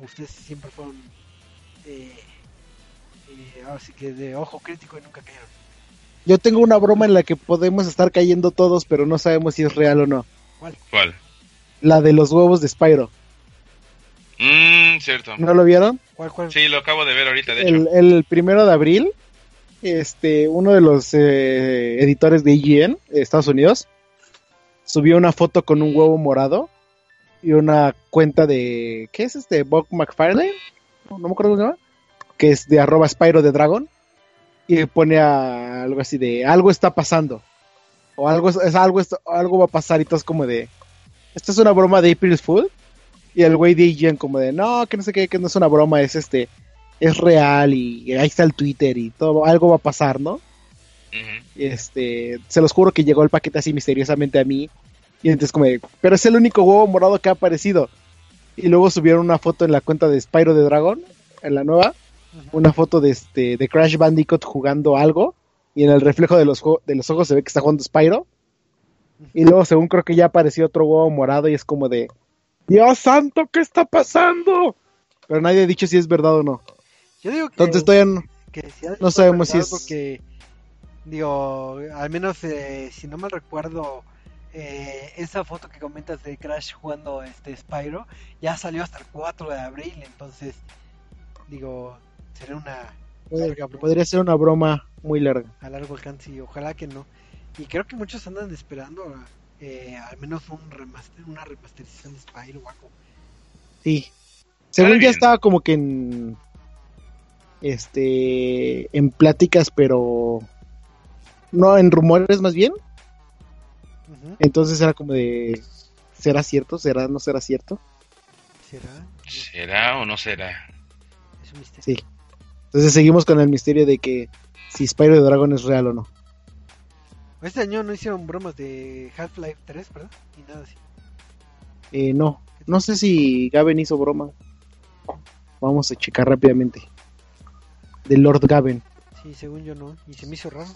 S1: ustedes siempre fueron... Eh, eh, ahora sí que de ojo crítico y nunca cayeron.
S6: Yo tengo una broma en la que podemos estar cayendo todos, pero no sabemos si es real o no.
S3: ¿Cuál?
S6: La de los huevos de Spyro.
S3: Mmm, cierto.
S6: ¿No lo vieron?
S1: ¿Cuál, cuál?
S3: Sí, lo acabo de ver ahorita, de
S6: El,
S3: hecho.
S6: el primero de abril, este, uno de los eh, editores de IGN, de Estados Unidos, subió una foto con un huevo morado y una cuenta de, ¿qué es este? Bob McFarlane, no, no me acuerdo cómo se llama, que es de arroba Spyro de Dragon, y pone a algo así de, algo está pasando, o algo, es, es algo, esto- algo va a pasar y todo es como de, esto es una broma de April Fool, y el güey de IGN como de, no, que no sé qué, que no es una broma, es este, es real y ahí está el Twitter y todo, algo va a pasar, ¿no? Este, se los juro que llegó el paquete así misteriosamente a mí. Y entonces como, de, pero es el único huevo morado que ha aparecido. Y luego subieron una foto en la cuenta de Spyro de Dragon, en la nueva, una foto de este de Crash Bandicoot jugando algo y en el reflejo de los de los ojos se ve que está jugando Spyro. Y luego según creo que ya apareció otro huevo morado y es como de Dios santo, ¿qué está pasando? Pero nadie ha dicho si es verdad o no.
S1: Yo digo que,
S6: Entonces todavía no,
S1: que de
S6: no sabemos si es-
S1: Porque, digo, al menos eh, si no mal recuerdo, eh, esa foto que comentas de Crash jugando este Spyro ya salió hasta el 4 de abril. Entonces, digo, sería una broma
S6: podría ser una broma muy larga.
S1: a largo alcance y ojalá que no. Y creo que muchos andan esperando eh, al menos un remaster, una remasterización de Spyro o algo.
S6: Sí. Según ya
S3: bien.
S6: estaba como que en este en pláticas, pero no en rumores más bien. Entonces era como de ¿será cierto? ¿Será no será cierto?
S1: ¿Será?
S3: ¿Será o no será?
S1: Es un misterio.
S6: Sí. Entonces seguimos con el misterio de que si Spyro the Dragon es real o no.
S1: Este año no hicieron bromas de Half-Life 3, ¿verdad? Ni nada así.
S6: Eh, no, no sé si Gaben hizo broma. Vamos a checar rápidamente. De Lord Gaben.
S1: Sí, según yo no. Y se me hizo raro.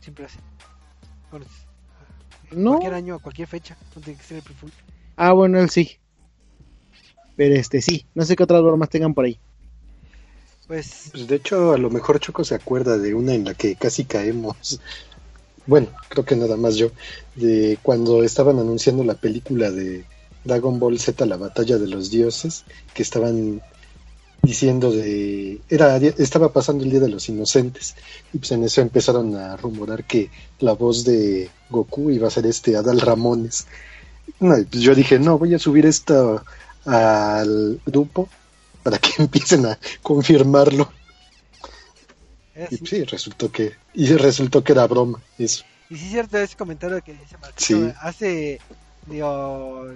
S1: Siempre hace. Bueno,
S6: No.
S1: Cualquier año, a cualquier fecha. No tiene que ser Fool.
S6: Ah, bueno, él sí. Pero este sí, no sé qué otras bromas tengan por ahí.
S1: Pues,
S4: Pues de hecho, a lo mejor Choco se acuerda de una en la que casi caemos. Bueno, creo que nada más yo. De cuando estaban anunciando la película de Dragon Ball Z, la batalla de los dioses, que estaban diciendo de. Era, estaba pasando el Día de los Inocentes. Y pues en eso empezaron a rumorar que la voz de Goku iba a ser este Adal Ramones. No, pues yo dije, no, voy a subir esto al grupo para que empiecen a confirmarlo.
S1: Es
S4: Y sí, resultó que, y resultó que era broma, eso.
S1: Y sí es cierto ese comentario que dice Marquito.
S4: Sí.
S1: Hace, digo,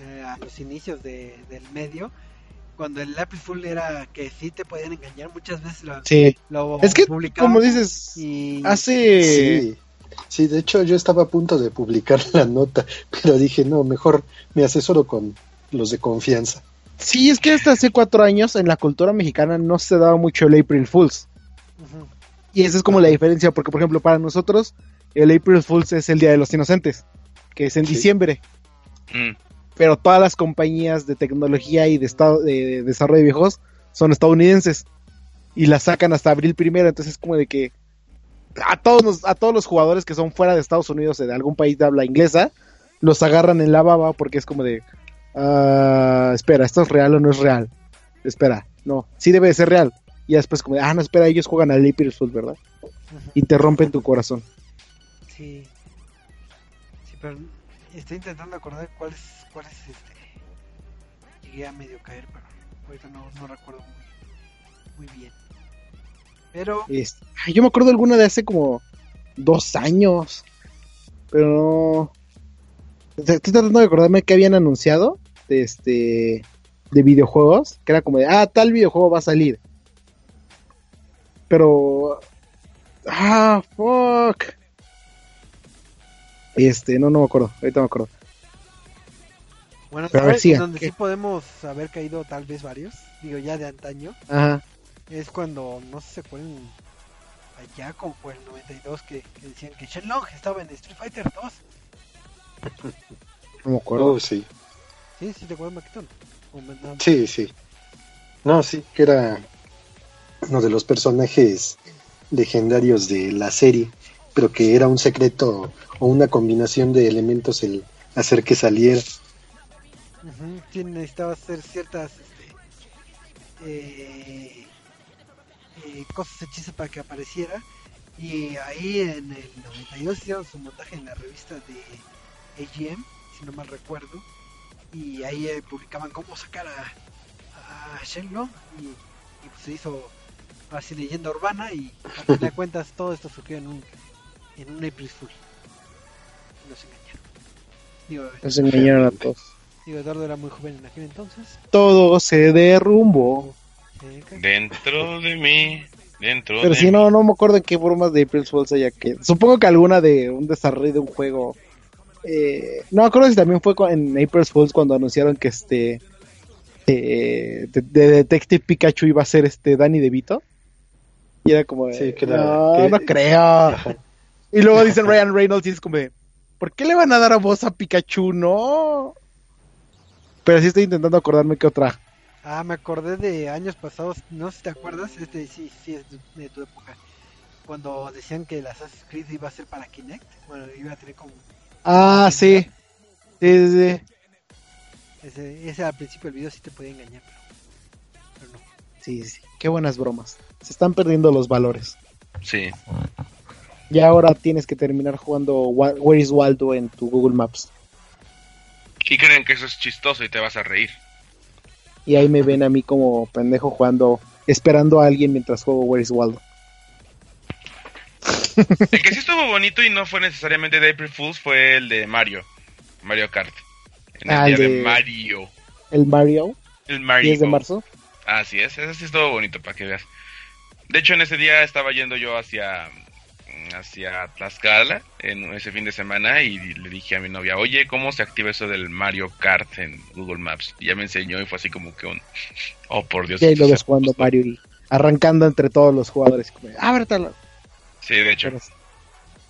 S1: eh, a los inicios de, del medio, cuando el April Fool era que sí te podían engañar, muchas veces lo,
S6: Sí.
S1: lo
S6: Es que, como dices,
S1: y...
S6: hace...
S4: Sí, sí, de hecho yo estaba a punto de publicar la nota, pero dije, no, mejor me asesoro con los de confianza.
S6: Sí, es que hasta hace cuatro años en la cultura mexicana no se daba mucho el April Fools. Y esa es como la diferencia, porque por ejemplo para nosotros el April Fools es el Día de los Inocentes, que es en
S4: Sí.
S6: diciembre.
S3: Mm,
S6: Pero todas las compañías de tecnología y de, estado, de, de desarrollo de viejos son estadounidenses. Y las sacan hasta abril primero, entonces es como de que a todos, nos- a todos los jugadores que son fuera de Estados Unidos o de algún país de habla inglesa, los agarran en la baba porque es como de, ah, espera, ¿esto es real o no es real? Espera, no, sí debe de ser real. Y después como ah, no, espera, ellos juegan al Fool, ¿verdad?
S1: Ujú.
S6: Y te rompen tu corazón.
S1: Sí. Sí, pero estoy intentando acordar cuál es, cuál es este. Llegué a medio caer, pero ahorita no, no recuerdo muy, muy bien. Pero,
S6: yo me acuerdo de alguna de hace como dos años. Pero no. Estoy estoy tratando de acordarme que habían anunciado de este de videojuegos. Que era como de ah, tal videojuego va a salir. Pero. Ah, fuck. Este, no, no me acuerdo. Ahorita me acuerdo.
S1: bueno,
S6: Pero a ver,
S1: donde
S6: ¿qué?
S1: sí podemos haber caído tal vez varios, digo ya de antaño,
S6: Ajá.
S1: es cuando, no sé si se acuerdan, allá como por el 92 que, que decían que Shenlong estaba en Street Fighter 2.
S6: No me acuerdo.
S4: Oh, sí,
S1: Sí, sí, te acuerdas, no,
S4: sí, sí. No, sí, que era uno de los personajes legendarios de la serie, pero que era un secreto o una combinación de elementos el hacer que saliera.
S1: Ujú, sí, necesitaba hacer ciertas este, eh, eh, cosas hechizas para que apareciera. Y ahí en el 92 hicieron su montaje en la revista de AGM, si no mal recuerdo. Y ahí eh, publicaban cómo sacar a, a Shenlong. Y, y pues se hizo así leyenda urbana. Y a fin de cuentas todo esto surgió en un, en un April Fool. Nos engañaron. Digo,
S6: Nos engañaron a todos.
S1: Digo, Eduardo era muy joven en aquel entonces.
S6: Todo se derrumbó.
S1: Eh,
S3: dentro de mí, dentro
S6: Pero
S3: de
S6: si
S3: mí.
S6: no, no me acuerdo en qué bromas de April Fools haya que. Supongo que alguna de un desarrollo de un juego. Eh, no me acuerdo si también fue en April Fools cuando anunciaron que este. eh, de, de Detective Pikachu iba a ser este Danny DeVito. Y era como. de,
S4: Sí, que
S6: no,
S4: que-
S6: no creo. Y luego dicen Ryan Reynolds y es como. de, ¿Por qué le van a dar a voz a Pikachu? No. pero sí estoy intentando acordarme qué otra.
S1: Ah, me acordé de años pasados, no sé si te acuerdas, este sí, sí es de, tu época. Cuando decían que el Assassin's Creed iba a ser para Kinect, bueno, iba a tener como
S6: Ah, sí. Sí, sí, sí.
S1: ese, ese al principio del video sí te podía engañar, pero, pero no.
S6: Sí, sí. Qué buenas bromas. Se están perdiendo los valores.
S3: Sí.
S6: Y ahora tienes que terminar jugando Where is Waldo en tu Google Maps.
S3: Y creen que eso es chistoso y te vas a reír.
S6: Y ahí me ven a mí como pendejo jugando, esperando a alguien mientras juego Where is Waldo.
S3: El que sí estuvo bonito y no fue necesariamente de April Fools fue el de Mario. Mario Kart. En el
S6: Ah,
S3: día de- Mario.
S6: El Mario,
S3: El Mario.
S6: 10 de marzo.
S3: Así es, ese sí estuvo bonito para que veas. De hecho, en ese día estaba yendo yo hacia hacia Tlaxcala en ese fin de semana y le dije a mi novia, oye, ¿cómo se activa eso del Mario Kart en Google Maps? Y ya me enseñó y fue así como que un... Oh, por Dios.
S6: Y ahí lo ves jugando Mario y arrancando entre todos los jugadores. Como, "Ah, Ábretelo".
S3: Sí, de hecho.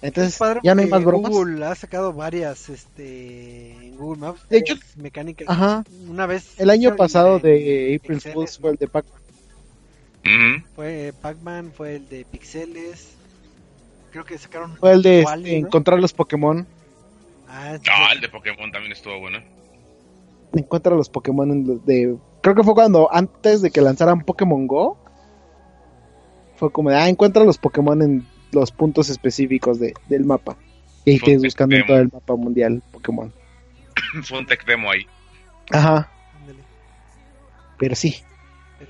S6: Entonces,
S1: padre
S6: ya no hay más bromas.
S1: Google ha sacado varias este, en Google Maps.
S6: De hecho-
S1: mecánicas.
S6: Ajá.
S1: Una vez.
S6: El año pasado
S1: en-
S6: de April Fools fue el de Pac.
S1: Fue Pac-Man, fue el de Pixeles. Creo que sacaron.
S6: Fue el de este,
S1: ¿no?
S6: encontrar los Pokémon.
S1: Ah, sí,
S3: No,
S1: sí.
S3: el de Pokémon también estuvo bueno.
S6: Encuentra los Pokémon de. Creo que fue cuando antes de que lanzaran Pokémon Go. Fue como de, ah, encuentra los Pokémon en los puntos específicos de, del mapa. Y ahí
S3: Fue
S6: buscando en todo el mapa mundial Pokémon.
S3: fue un tech demo ahí.
S6: Ajá,
S1: Ándale.
S6: pero sí.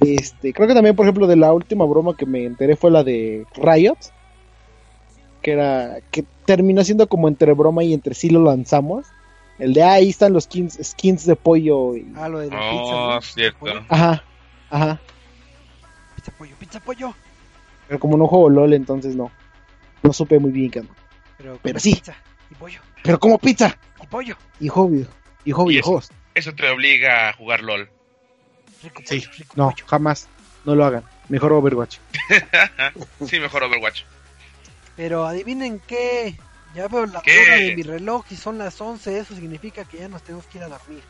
S6: Este, creo que también, por ejemplo, de la última broma que me enteré fue la de Riot. Que era. que terminó siendo como entre broma y entre sí lo lanzamos. El de ah, ahí están los skins, skins de pollo. y-
S1: Ah, lo de la
S3: Oh,
S1: pizza. ¿no?
S3: cierto.
S1: Pollo,
S6: Ajá, ajá.
S1: Pizza pollo, pizza pollo.
S6: Pero como no juego LOL, entonces no. No supe muy bien qué.
S1: Pero,
S6: Pero
S1: como
S6: sí.
S1: Pizza y pollo.
S6: Pero como pizza.
S1: Y pollo.
S6: Y hobby. Y hobby
S3: Y
S6: de
S3: eso.
S6: juegos.
S3: Eso te obliga a jugar LOL.
S1: Rico pollo,
S6: Sí.
S1: rico
S6: No,
S1: pollo.
S6: jamás. No lo hagan. Mejor Overwatch.
S3: sí, mejor Overwatch.
S1: Pero adivinen qué. Ya veo la
S3: ¿Qué?
S1: hora de mi reloj y son las 11. Eso significa que ya nos tenemos que ir a dormir.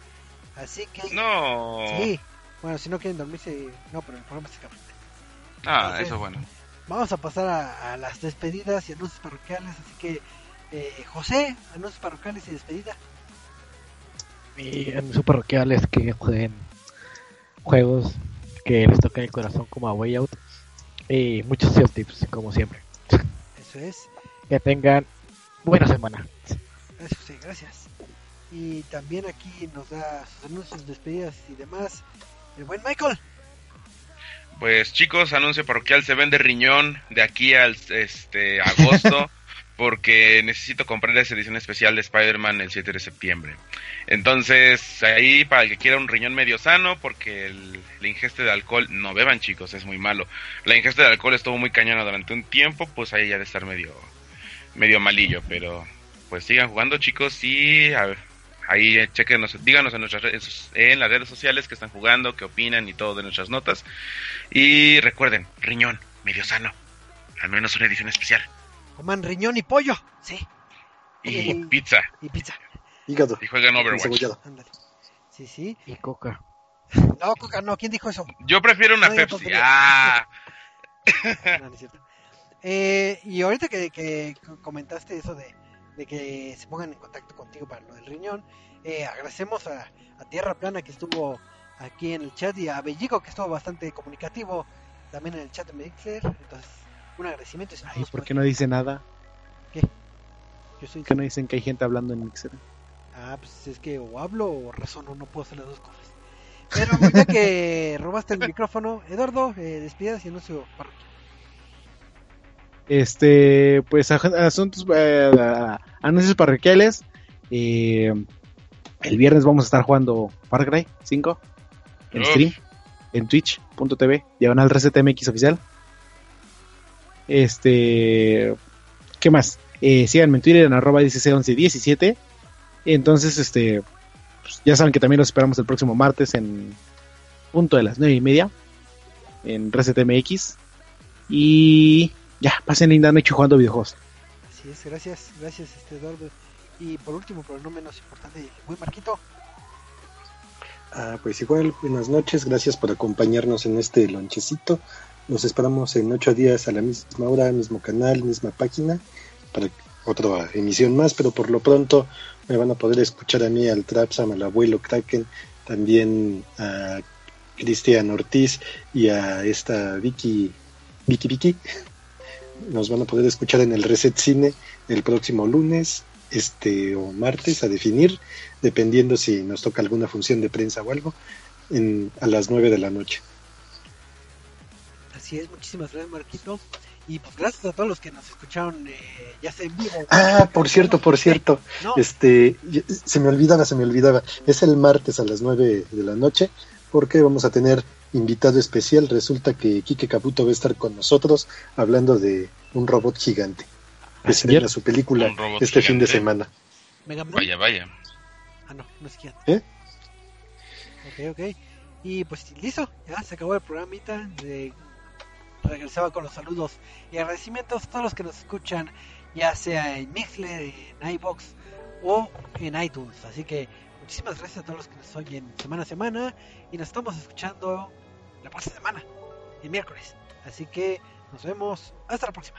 S1: Así que.
S3: No.
S1: Sí. Bueno, si no quieren dormirse. No, pero el programa se acaba.
S3: Ah,
S1: Entonces,
S3: eso es bueno.
S1: Vamos a pasar a, a las despedidas y anuncios parroquiales. Así que, eh, José, anuncios parroquiales y despedida.
S5: Y en su parroquial es que jueguen juegos que les toquen el corazón como a Way Out. Y muchos SEO tips, como siempre.
S1: Eso es.
S5: Que tengan buena semana.
S1: Gracias, José, gracias. Y también aquí nos da sus anuncios, despedidas y demás. El buen Michael.
S3: Pues chicos, anuncio parroquial, se vende riñón de aquí al este agosto porque necesito comprar esa edición especial de Spider-Man el 7 de septiembre. Entonces, ahí para el que quiera un riñón medio sano, porque el, la ingesta de alcohol, no beban chicos, es muy malo. La ingesta de alcohol estuvo muy cañona durante un tiempo, pues ahí ya de estar medio, medio malillo, pero pues sigan jugando chicos y a ahí chequenos, díganos en, nuestras redes, en las redes sociales que están jugando, qué opinan y todo de nuestras notas. Y recuerden, riñón, medio sano. Al menos una edición especial.
S1: Coman riñón y pollo. Sí.
S3: Y
S1: Y-
S3: pizza.
S1: Y pizza.
S4: Hígado.
S3: Y jueguen Overwatch.
S4: Encebollado.
S1: Ándale. Sí, sí.
S5: Y Coca.
S1: No, Coca, no. ¿Quién dijo eso?
S3: Yo prefiero una
S1: No
S3: Pepsi. Ah,
S1: No, no es cierto. Eh, y ahorita que, que comentaste eso de, de que se pongan en contacto contigo para lo del riñón, eh, agradecemos a, a Tierra Plana que estuvo aquí en el chat y a Bellico que estuvo bastante comunicativo también en el chat de Mixer. Entonces, un agradecimiento. y
S6: ¿por
S1: por
S6: qué no dice nada?
S1: ¿Qué? Yo soy...
S6: ¿Por qué no dicen que hay gente hablando en Mixer?
S1: Ah, pues es que o hablo o razono, no puedo hacer las dos cosas. Pero ya que robaste el micrófono, Eduardo, eh, despidas y anuncio parroquial.
S6: Este, pues asuntos, eh, anuncios parroquiales. Eh, el viernes vamos a estar jugando Far Cry 5 en stream en twitch.tv, diagonal RCTMX oficial. Este, ¿qué más? Eh, síganme en Twitter en arroba 1117. Entonces, este, pues, ya saben que también los esperamos el próximo martes en punto de las nueve y media en RCTMX. Y ya, pasen linda noche jugando videojuegos.
S1: Así es, gracias, gracias este Eduardo. Y por último, pero no menos importante, el buen Marquito.
S4: Ah, pues igual, buenas noches, gracias por acompañarnos en este lonchecito. Nos esperamos en ocho días a la misma hora, mismo canal, misma página, para otra emisión más, pero por lo pronto me van a poder escuchar a mí, al Trapsam, al abuelo Kraken, también a Cristian Ortiz y a esta Vicky, Vicky Vicky. Nos van a poder escuchar en el Reset Cine el próximo lunes este o martes a definir, dependiendo si nos toca alguna función de prensa o algo, en, a las 9 de la noche.
S1: Así es, muchísimas gracias Marquito. Y pues gracias a todos los que nos escucharon eh, ya sea en vivo.
S4: Ah, por cierto, por cierto. Este, se me olvidaba, se me olvidaba. Es el martes a las 9 de la noche porque vamos a tener invitado especial. Resulta que Kike Caputo va a estar con nosotros hablando de un robot gigante que se su película este fin de semana.
S3: Vaya, vaya.
S1: Ah, no, no es gigante. ¿Eh? Ok, ok. Y pues listo, ya se acabó el programita. De... Regresaba con los saludos y agradecimientos a todos los que nos escuchan, ya sea en Mixler, en iBox o en iTunes. Así que muchísimas gracias a todos los que nos oyen semana a semana y nos estamos escuchando la próxima semana, el miércoles. Así que nos vemos. Hasta la próxima.